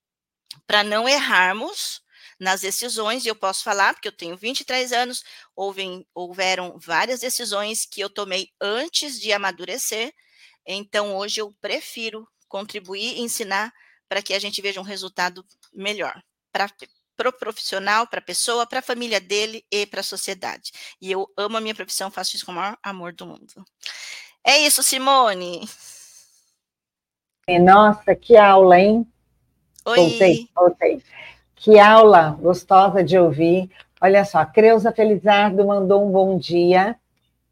para não errarmos nas decisões, e eu posso falar, porque eu tenho 23 anos, houve, houveram várias decisões que eu tomei antes de amadurecer, então hoje eu prefiro contribuir e ensinar para que a gente veja um resultado melhor para o pro profissional, para a pessoa, para a família dele e para a sociedade. E eu amo a minha profissão, faço isso com o maior amor do mundo. É isso, Simone. Nossa, que aula, hein? Oi. Voltei, voltei. Que aula gostosa de ouvir. Olha só, a Creuza Felizardo mandou um bom dia.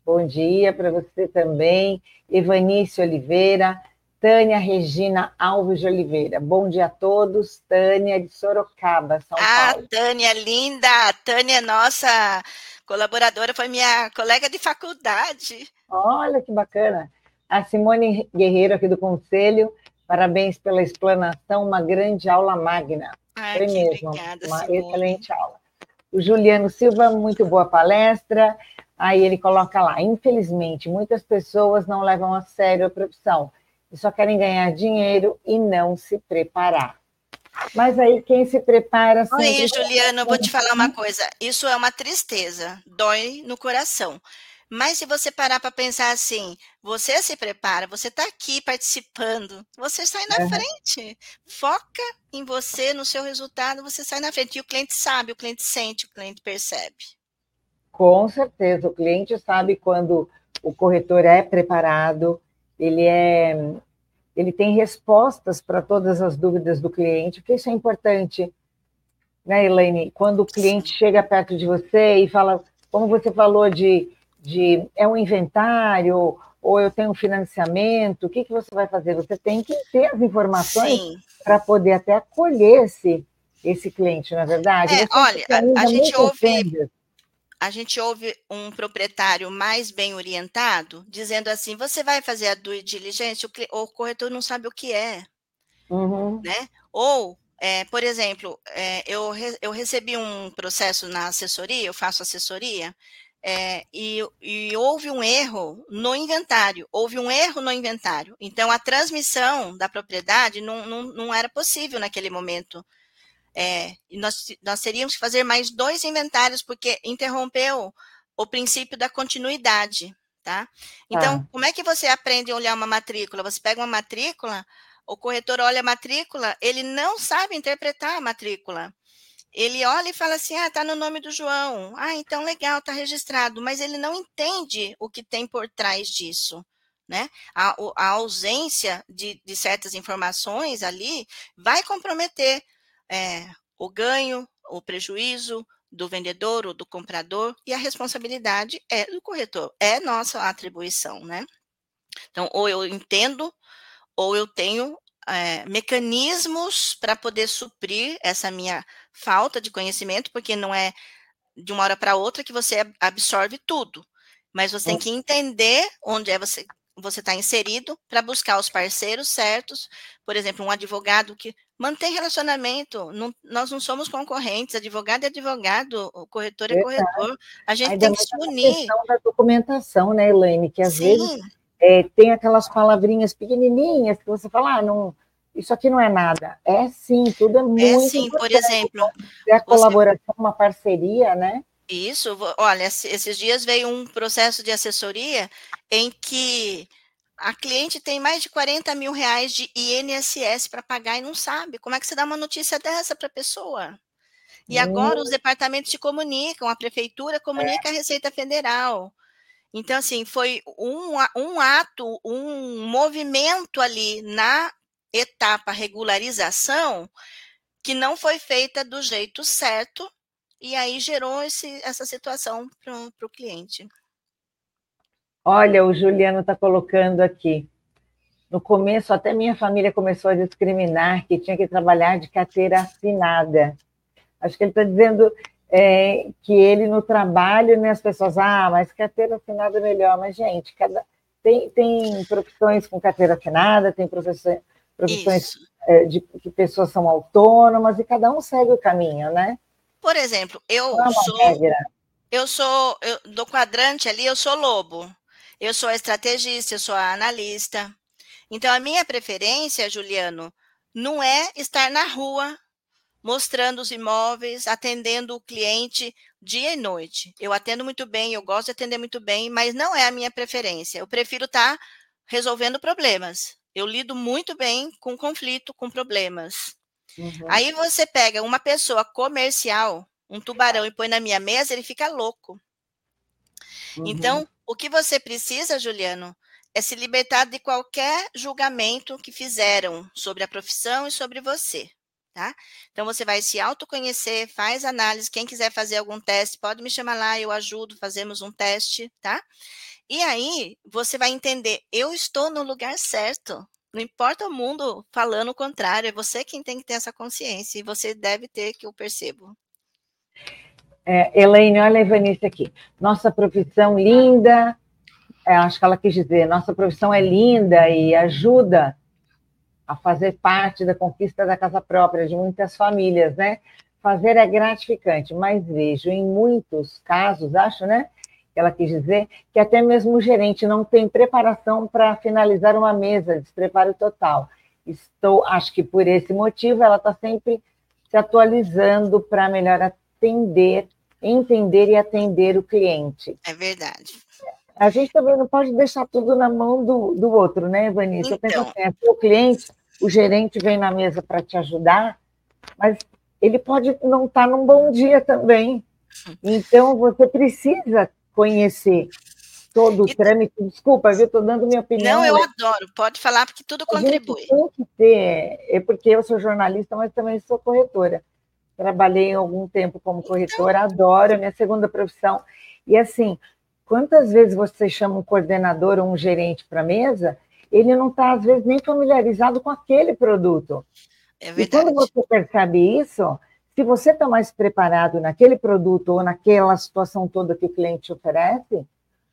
Bom dia para você também. Evanice Oliveira, Tânia Regina Alves de Oliveira. Bom dia a todos. Tânia de Sorocaba, São ah, Paulo. Ah, Tânia, linda. Tânia, nossa colaboradora, foi minha colega de faculdade. Olha que bacana. A Simone Guerreiro, aqui do Conselho, Parabéns pela explanação, uma grande aula magna. Ai, Foi mesmo, obrigada, uma Simone. excelente aula. O Juliano Silva, muito boa palestra. Aí ele coloca lá: infelizmente, muitas pessoas não levam a sério a profissão e só querem ganhar dinheiro e não se preparar. Mas aí quem se prepara. Oi, Juliano, eu vou te falar uma coisa. Isso é uma tristeza, dói no coração. Mas se você parar para pensar assim, você se prepara, você está aqui participando, você sai na frente. Foca em você, no seu resultado, você sai na frente. E o cliente sabe, o cliente sente, o cliente percebe. Com certeza, o cliente sabe quando o corretor é preparado, ele é ele tem respostas para todas as dúvidas do cliente, porque isso é importante, né, Elaine? Quando o cliente Sim. chega perto de você e fala, como você falou de de é um inventário ou eu tenho financiamento, o que, que você vai fazer? Você tem que ter as informações para poder até acolher esse, esse cliente, na é verdade. É, olha, a, a gente ouve a gente ouve um proprietário mais bem orientado dizendo assim: você vai fazer a due diligência, o, o corretor não sabe o que é. Uhum. Né? Ou, é, por exemplo, é, eu, re, eu recebi um processo na assessoria, eu faço assessoria, é, e, e, houve um erro no inventário, houve um erro no inventário. Então, a transmissão da propriedade não, não, não era possível naquele momento. É, nós, nós teríamos que fazer mais dois inventários, porque interrompeu o princípio da continuidade, tá? Então, ah. como é que você aprende a olhar uma matrícula? Você pega uma matrícula, o corretor olha a matrícula, ele não sabe interpretar a matrícula. Ele olha e fala assim: ah, tá no nome do João. Ah, então legal, tá registrado. Mas ele não entende o que tem por trás disso. Né? A, a ausência de, de, certas informações ali vai comprometer é, o ganho, o prejuízo do vendedor ou do comprador, e a responsabilidade é do corretor, é nossa atribuição, né? Então, ou eu entendo, ou eu tenho é, mecanismos para poder suprir essa minha falta de conhecimento, porque não é de uma hora para outra que você absorve tudo, mas você tem que entender onde é você você está inserido para buscar os parceiros certos, por exemplo, um advogado que mantém relacionamento, não, nós não somos concorrentes, advogado é advogado, o corretor é Verdade. corretor, a gente Ainda tem que se unir. A questão da documentação, né, Elaine, que às Sim. vezes é, tem aquelas palavrinhas pequenininhas que você fala, ah, não, isso aqui não é nada. É sim, tudo é, é muito. É sim, por exemplo. É a colaboração, você... uma parceria, né? Isso, olha, esses dias veio um processo de assessoria em que a cliente tem mais de 40 mil reais de INSS para pagar e não sabe. Como é que você dá uma notícia dessa para a pessoa? E agora os departamentos se comunicam, a prefeitura comunica a Receita Federal. Então, assim, foi um, um ato, um movimento ali na etapa regularização que não foi feita do jeito certo e aí gerou esse, essa situação para o cliente. Olha, o Juliano está colocando aqui. No começo, até minha família começou a discriminar que tinha que trabalhar de carteira assinada. Acho que ele está dizendo é, que ele no trabalho, né, as pessoas, ah, mas carteira assinada é melhor. Mas, gente, cada, tem, tem profissões com carteira assinada, tem profissões, profissões é, de que pessoas são autônomas e cada um segue o caminho, né? Por exemplo, eu é sou. Regra. Eu sou eu, do quadrante ali, eu sou lobo. Eu sou a estrategista, eu sou a analista. Então, a minha preferência, Juliano, não é estar na rua mostrando os imóveis, atendendo o cliente dia e noite. Eu atendo muito bem, eu gosto de atender muito bem, mas não é a minha preferência. Eu prefiro estar resolvendo problemas. Eu lido muito bem com conflito, com problemas. Uhum. Aí você pega uma pessoa comercial, um tubarão, e põe na minha mesa, ele fica louco. Uhum. Então, o que você precisa, Juliano, é se libertar de qualquer julgamento que fizeram sobre a profissão e sobre você. Tá? Então você vai se autoconhecer, faz análise. Quem quiser fazer algum teste, pode me chamar lá, eu ajudo, fazemos um teste, tá? E aí você vai entender, eu estou no lugar certo. Não importa o mundo falando o contrário, é você quem tem que ter essa consciência e você deve ter que eu percebo. É, Elaine, olha a Evanice aqui. Nossa profissão linda, é, acho que ela quis dizer, nossa profissão é linda e ajuda a fazer parte da conquista da casa própria de muitas famílias, né? Fazer é gratificante, mas vejo em muitos casos, acho, né? ela quis dizer, que até mesmo o gerente não tem preparação para finalizar uma mesa, despreparo total. Estou, acho que por esse motivo, ela está sempre se atualizando para melhor atender, entender e atender o cliente. É verdade. A gente também não pode deixar tudo na mão do, do outro, né, Vanessa? Então. Eu penso então. assim, é o cliente, o gerente vem na mesa para te ajudar, mas ele pode não estar tá num bom dia também. Então, você precisa conhecer todo o trâmite. Desculpa, eu estou dando minha opinião. Não, eu adoro, pode falar, porque tudo contribui. Tem que ter, é porque eu sou jornalista, mas também sou corretora. Trabalhei algum tempo como então corretora, então... adoro, é minha segunda profissão. E assim, quantas vezes você chama um coordenador ou um gerente para a mesa, ele não está, às vezes, nem familiarizado com aquele produto. É verdade. E quando você percebe isso, se você está mais preparado naquele produto ou naquela situação toda que o cliente oferece,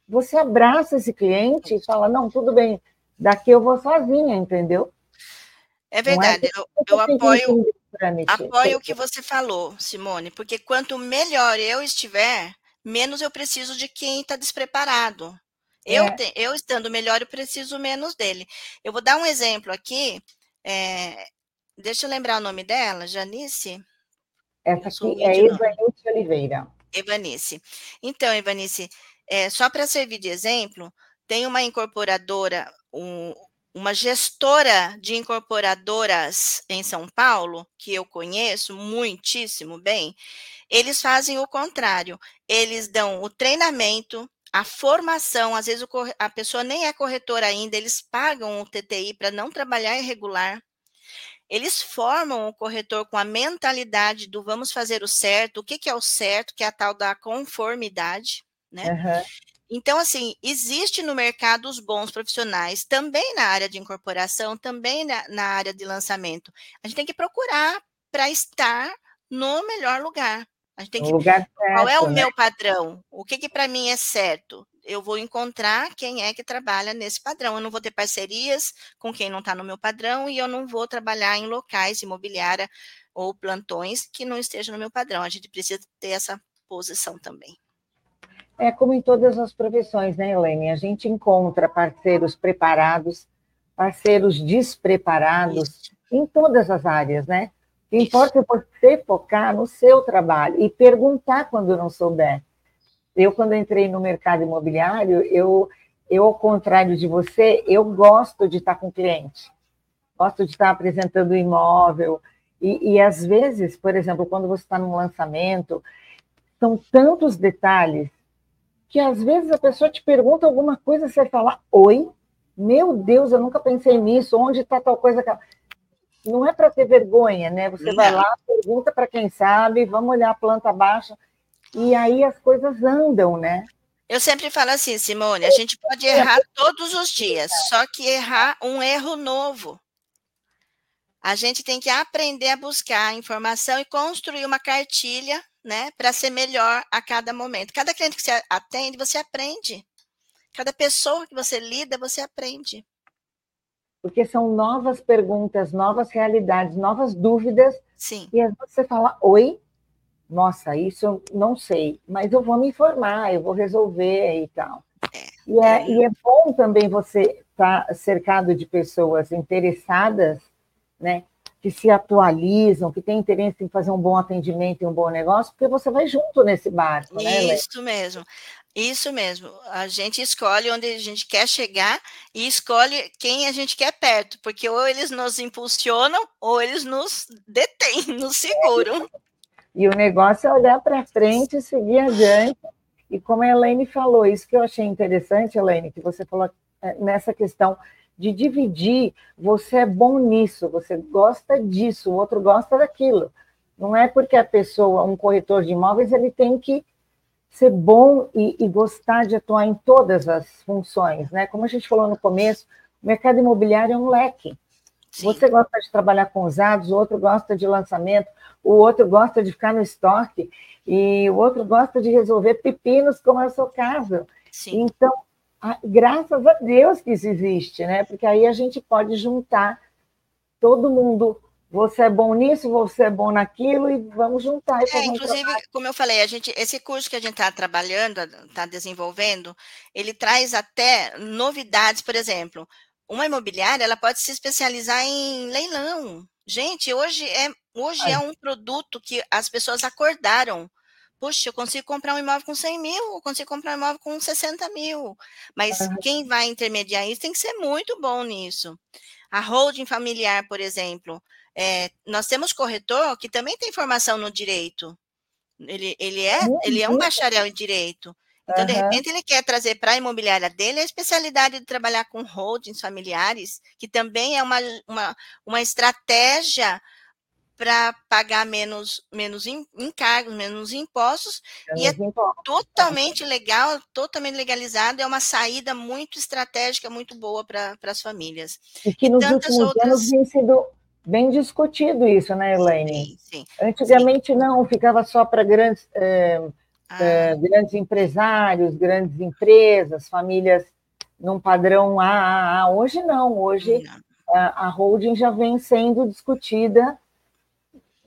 você abraça esse cliente e fala: não, tudo bem, daqui eu vou sozinha, entendeu? É, é verdade, é eu, eu apoio, apoio o que você falou, Simone, porque quanto melhor eu estiver, menos eu preciso de quem está despreparado. É. Eu, te, eu estando melhor, eu preciso menos dele. Eu vou dar um exemplo aqui. É, deixa eu lembrar o nome dela, Janice. Essa aqui é Evanice Oliveira. Evanice. Então, Evanice, é, só para servir de exemplo, tem uma incorporadora, um, uma gestora de incorporadoras em São Paulo, que eu conheço muitíssimo bem, eles fazem o contrário. Eles dão o treinamento, a formação, às vezes a pessoa nem é corretora ainda, eles pagam o TTI para não trabalhar irregular. Eles formam o corretor com a mentalidade do vamos fazer o certo, o que, que é o certo, que é a tal da conformidade, né? Uhum. Então, assim, existe no mercado os bons profissionais, também na área de incorporação, também na, na área de lançamento. A gente tem que procurar para estar no melhor lugar. A gente tem que. Lugar certo, qual é o né? meu padrão? O que, que para mim é certo? Eu vou encontrar quem é que trabalha nesse padrão. Eu não vou ter parcerias com quem não está no meu padrão e eu não vou trabalhar em locais, imobiliária ou plantões que não estejam no meu padrão. A gente precisa ter essa posição também. É como em todas as profissões, né, Helene? A gente encontra parceiros preparados, parceiros despreparados Isso. em todas as áreas, né? O que importa é você focar no seu trabalho e perguntar quando não souber. Eu, quando entrei no mercado imobiliário, eu, eu, ao contrário de você, eu gosto de estar com cliente. Gosto de estar apresentando o imóvel. E, e às vezes, por exemplo, quando você está num lançamento, são tantos detalhes que às vezes a pessoa te pergunta alguma coisa, você fala, oi, meu Deus, eu nunca pensei nisso, onde está tal coisa? Não é para ter vergonha, né? Você vai lá, pergunta para quem sabe, vamos olhar a planta baixa, e aí as coisas andam, né? Eu sempre falo assim, Simone, a gente pode errar todos os dias, só que errar um erro novo. A gente tem que aprender a buscar informação e construir uma cartilha né, para ser melhor a cada momento. Cada cliente que você atende, você aprende. Cada pessoa que você lida, você aprende. Porque são novas perguntas, novas realidades, novas dúvidas. Sim. E às vezes você fala, oi, nossa, isso eu não sei, mas eu vou me informar, eu vou resolver e tal. É, e, é, é. e é bom também você estar tá cercado de pessoas interessadas, né? Que se atualizam, que têm interesse em fazer um bom atendimento e um bom negócio, porque você vai junto nesse barco, né? Isso mesmo. Isso mesmo. A gente escolhe onde a gente quer chegar e escolhe quem a gente quer perto, porque ou eles nos impulsionam ou eles nos detêm, nos seguram. E o negócio é olhar para frente e seguir adiante. E como a Elaine falou, isso que eu achei interessante, Elaine, que você falou é, nessa questão de dividir, você é bom nisso, você gosta disso, o outro gosta daquilo. Não é porque a pessoa, um corretor de imóveis, ele tem que ser bom e, e gostar de atuar em todas as funções, né? Como a gente falou no começo, o mercado imobiliário é um leque. Sim. Você gosta de trabalhar com usados, o outro gosta de lançamento, o outro gosta de ficar no estoque, e o outro gosta de resolver pepinos, como é o seu caso. Sim. Então, graças a Deus que isso existe, né? Porque aí a gente pode juntar todo mundo. Você é bom nisso, você é bom naquilo, e vamos juntar. É, inclusive, como eu falei, a gente, esse curso que a gente está trabalhando, está desenvolvendo, ele traz até novidades, por exemplo, uma imobiliária ela pode se especializar em leilão. Gente, hoje é, hoje é um produto que as pessoas acordaram puxa, eu consigo comprar um imóvel com 100 mil, eu consigo comprar um imóvel com 60 mil. Mas uhum. quem vai intermediar isso tem que ser muito bom nisso. A holding familiar, por exemplo, é, nós temos corretor que também tem formação no direito. Ele, ele, é, ele é um bacharel em direito. Então, de repente, ele quer trazer para a imobiliária dele a especialidade de trabalhar com holdings familiares, que também é uma, uma, uma estratégia para pagar menos, menos encargos, menos impostos, menos e é impostos. totalmente legal, totalmente legalizado, é uma saída muito estratégica, muito boa para as famílias. E que nos últimos outras... anos vem sendo bem discutido isso, né, Elaine? Sim, sim. Antigamente sim. não, ficava só para grandes, eh, ah. eh, grandes empresários, grandes empresas, famílias num padrão AAA. Hoje não, hoje não. A, a holding já vem sendo discutida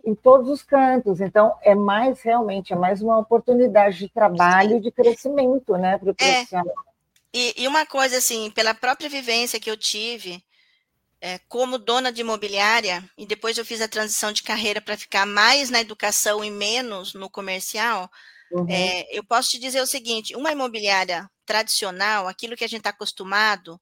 em todos os cantos. Então, é mais realmente, é mais uma oportunidade de trabalho e de crescimento, né, para o é. profissional. É. E, e, uma coisa assim, pela própria vivência que eu tive, é, como dona de imobiliária, e depois eu fiz a transição de carreira para ficar mais na educação e menos no comercial, uhum. é, eu posso te dizer o seguinte: uma imobiliária tradicional, aquilo que a gente está acostumado,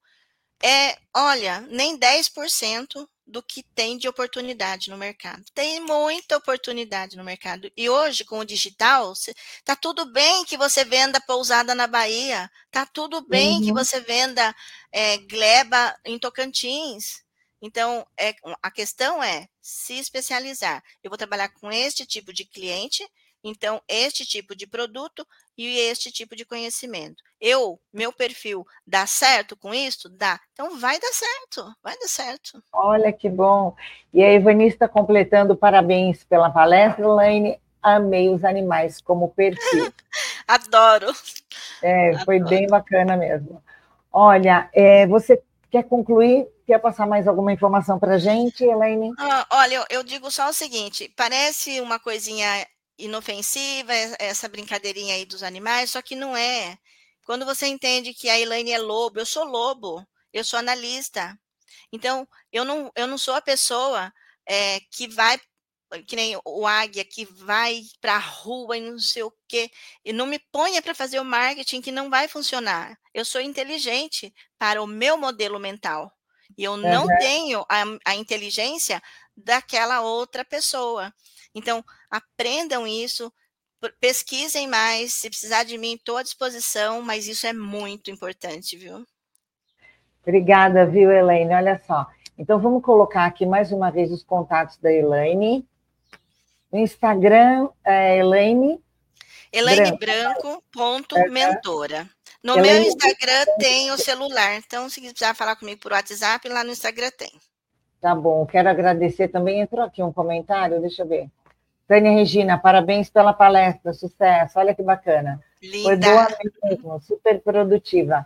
é, olha, nem 10% do que tem de oportunidade no mercado. Tem muita oportunidade no mercado. E hoje, com o digital, tá tudo bem que você venda pousada na Bahia, tá tudo bem uhum. que você venda é, gleba em Tocantins. Então, é, a questão é se especializar. Eu vou trabalhar com este tipo de cliente, então, este tipo de produto e este tipo de conhecimento. Eu, meu perfil, dá certo com isso? Dá. Então, vai dar certo, vai dar certo. Olha que bom. E a Ivani está completando parabéns pela palestra, Elaine. Amei os animais como perfil. Adoro. É, Adoro. foi bem bacana mesmo. Olha, é, você quer concluir? Quer passar mais alguma informação para a gente, Elaine? Ah, olha, eu, eu digo só o seguinte: parece uma coisinha inofensiva, essa brincadeirinha aí dos animais, só que não é. Quando você entende que a Elaine é lobo, eu sou lobo, eu sou analista. Então, eu não, eu não sou a pessoa é, que vai, que nem o águia, que vai para a rua e não sei o quê, e não me ponha para fazer o marketing que não vai funcionar. Eu sou inteligente para o meu modelo mental. E eu não uhum. tenho a, a inteligência daquela outra pessoa. Então, aprendam isso, pesquisem mais, se precisar de mim, estou à disposição, mas isso é muito importante, viu? Obrigada, viu, Elaine? Olha só. Então, vamos colocar aqui mais uma vez os contatos da Elaine. No Instagram, é Elaine. Elaine Branco, ponto é, mentora. No Elaine meu Instagram tem o celular, então se quiser falar comigo por WhatsApp, lá no Instagram tem. Tá bom, quero agradecer também. Entrou aqui um comentário, deixa eu ver. Tânia Regina, parabéns pela palestra, sucesso, olha que bacana. Linda. Foi boa mesmo, super produtiva.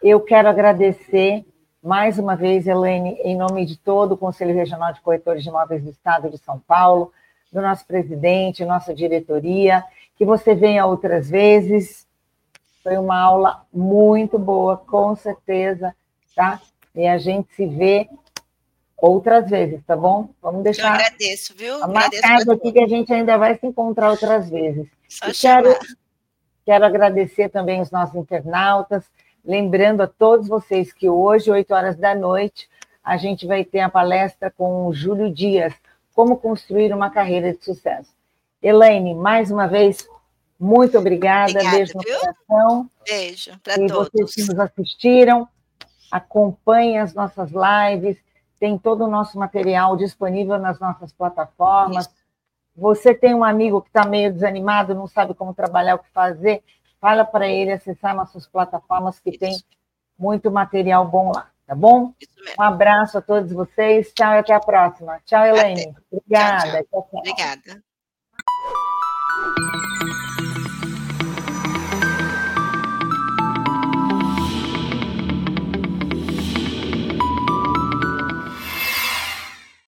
Eu quero agradecer mais uma vez, Helene, em nome de todo o Conselho Regional de Corretores de Imóveis do Estado de São Paulo, do nosso presidente, nossa diretoria, que você venha outras vezes. Foi uma aula muito boa, com certeza, tá? E a gente se vê outras vezes, tá bom? Vamos deixar. Eu agradeço, viu? Marcado aqui que a gente ainda vai se encontrar outras vezes. Só quero, quero agradecer também os nossos internautas, lembrando a todos vocês que hoje, 8 horas da noite, a gente vai ter a palestra com o Júlio Dias, como construir uma carreira de sucesso. Elaine, mais uma vez, muito obrigada. obrigada Beijo no viu? coração. Beijo para todos. E vocês que nos assistiram, acompanhem as nossas lives tem todo o nosso material disponível nas nossas plataformas. Isso. Você tem um amigo que está meio desanimado, não sabe como trabalhar, o que fazer, fala para ele acessar nossas plataformas que Isso. tem muito material bom lá, tá bom? Um abraço a todos vocês, tchau e até a próxima. Tchau, Elaine. Obrigada. Tchau, tchau. Obrigada.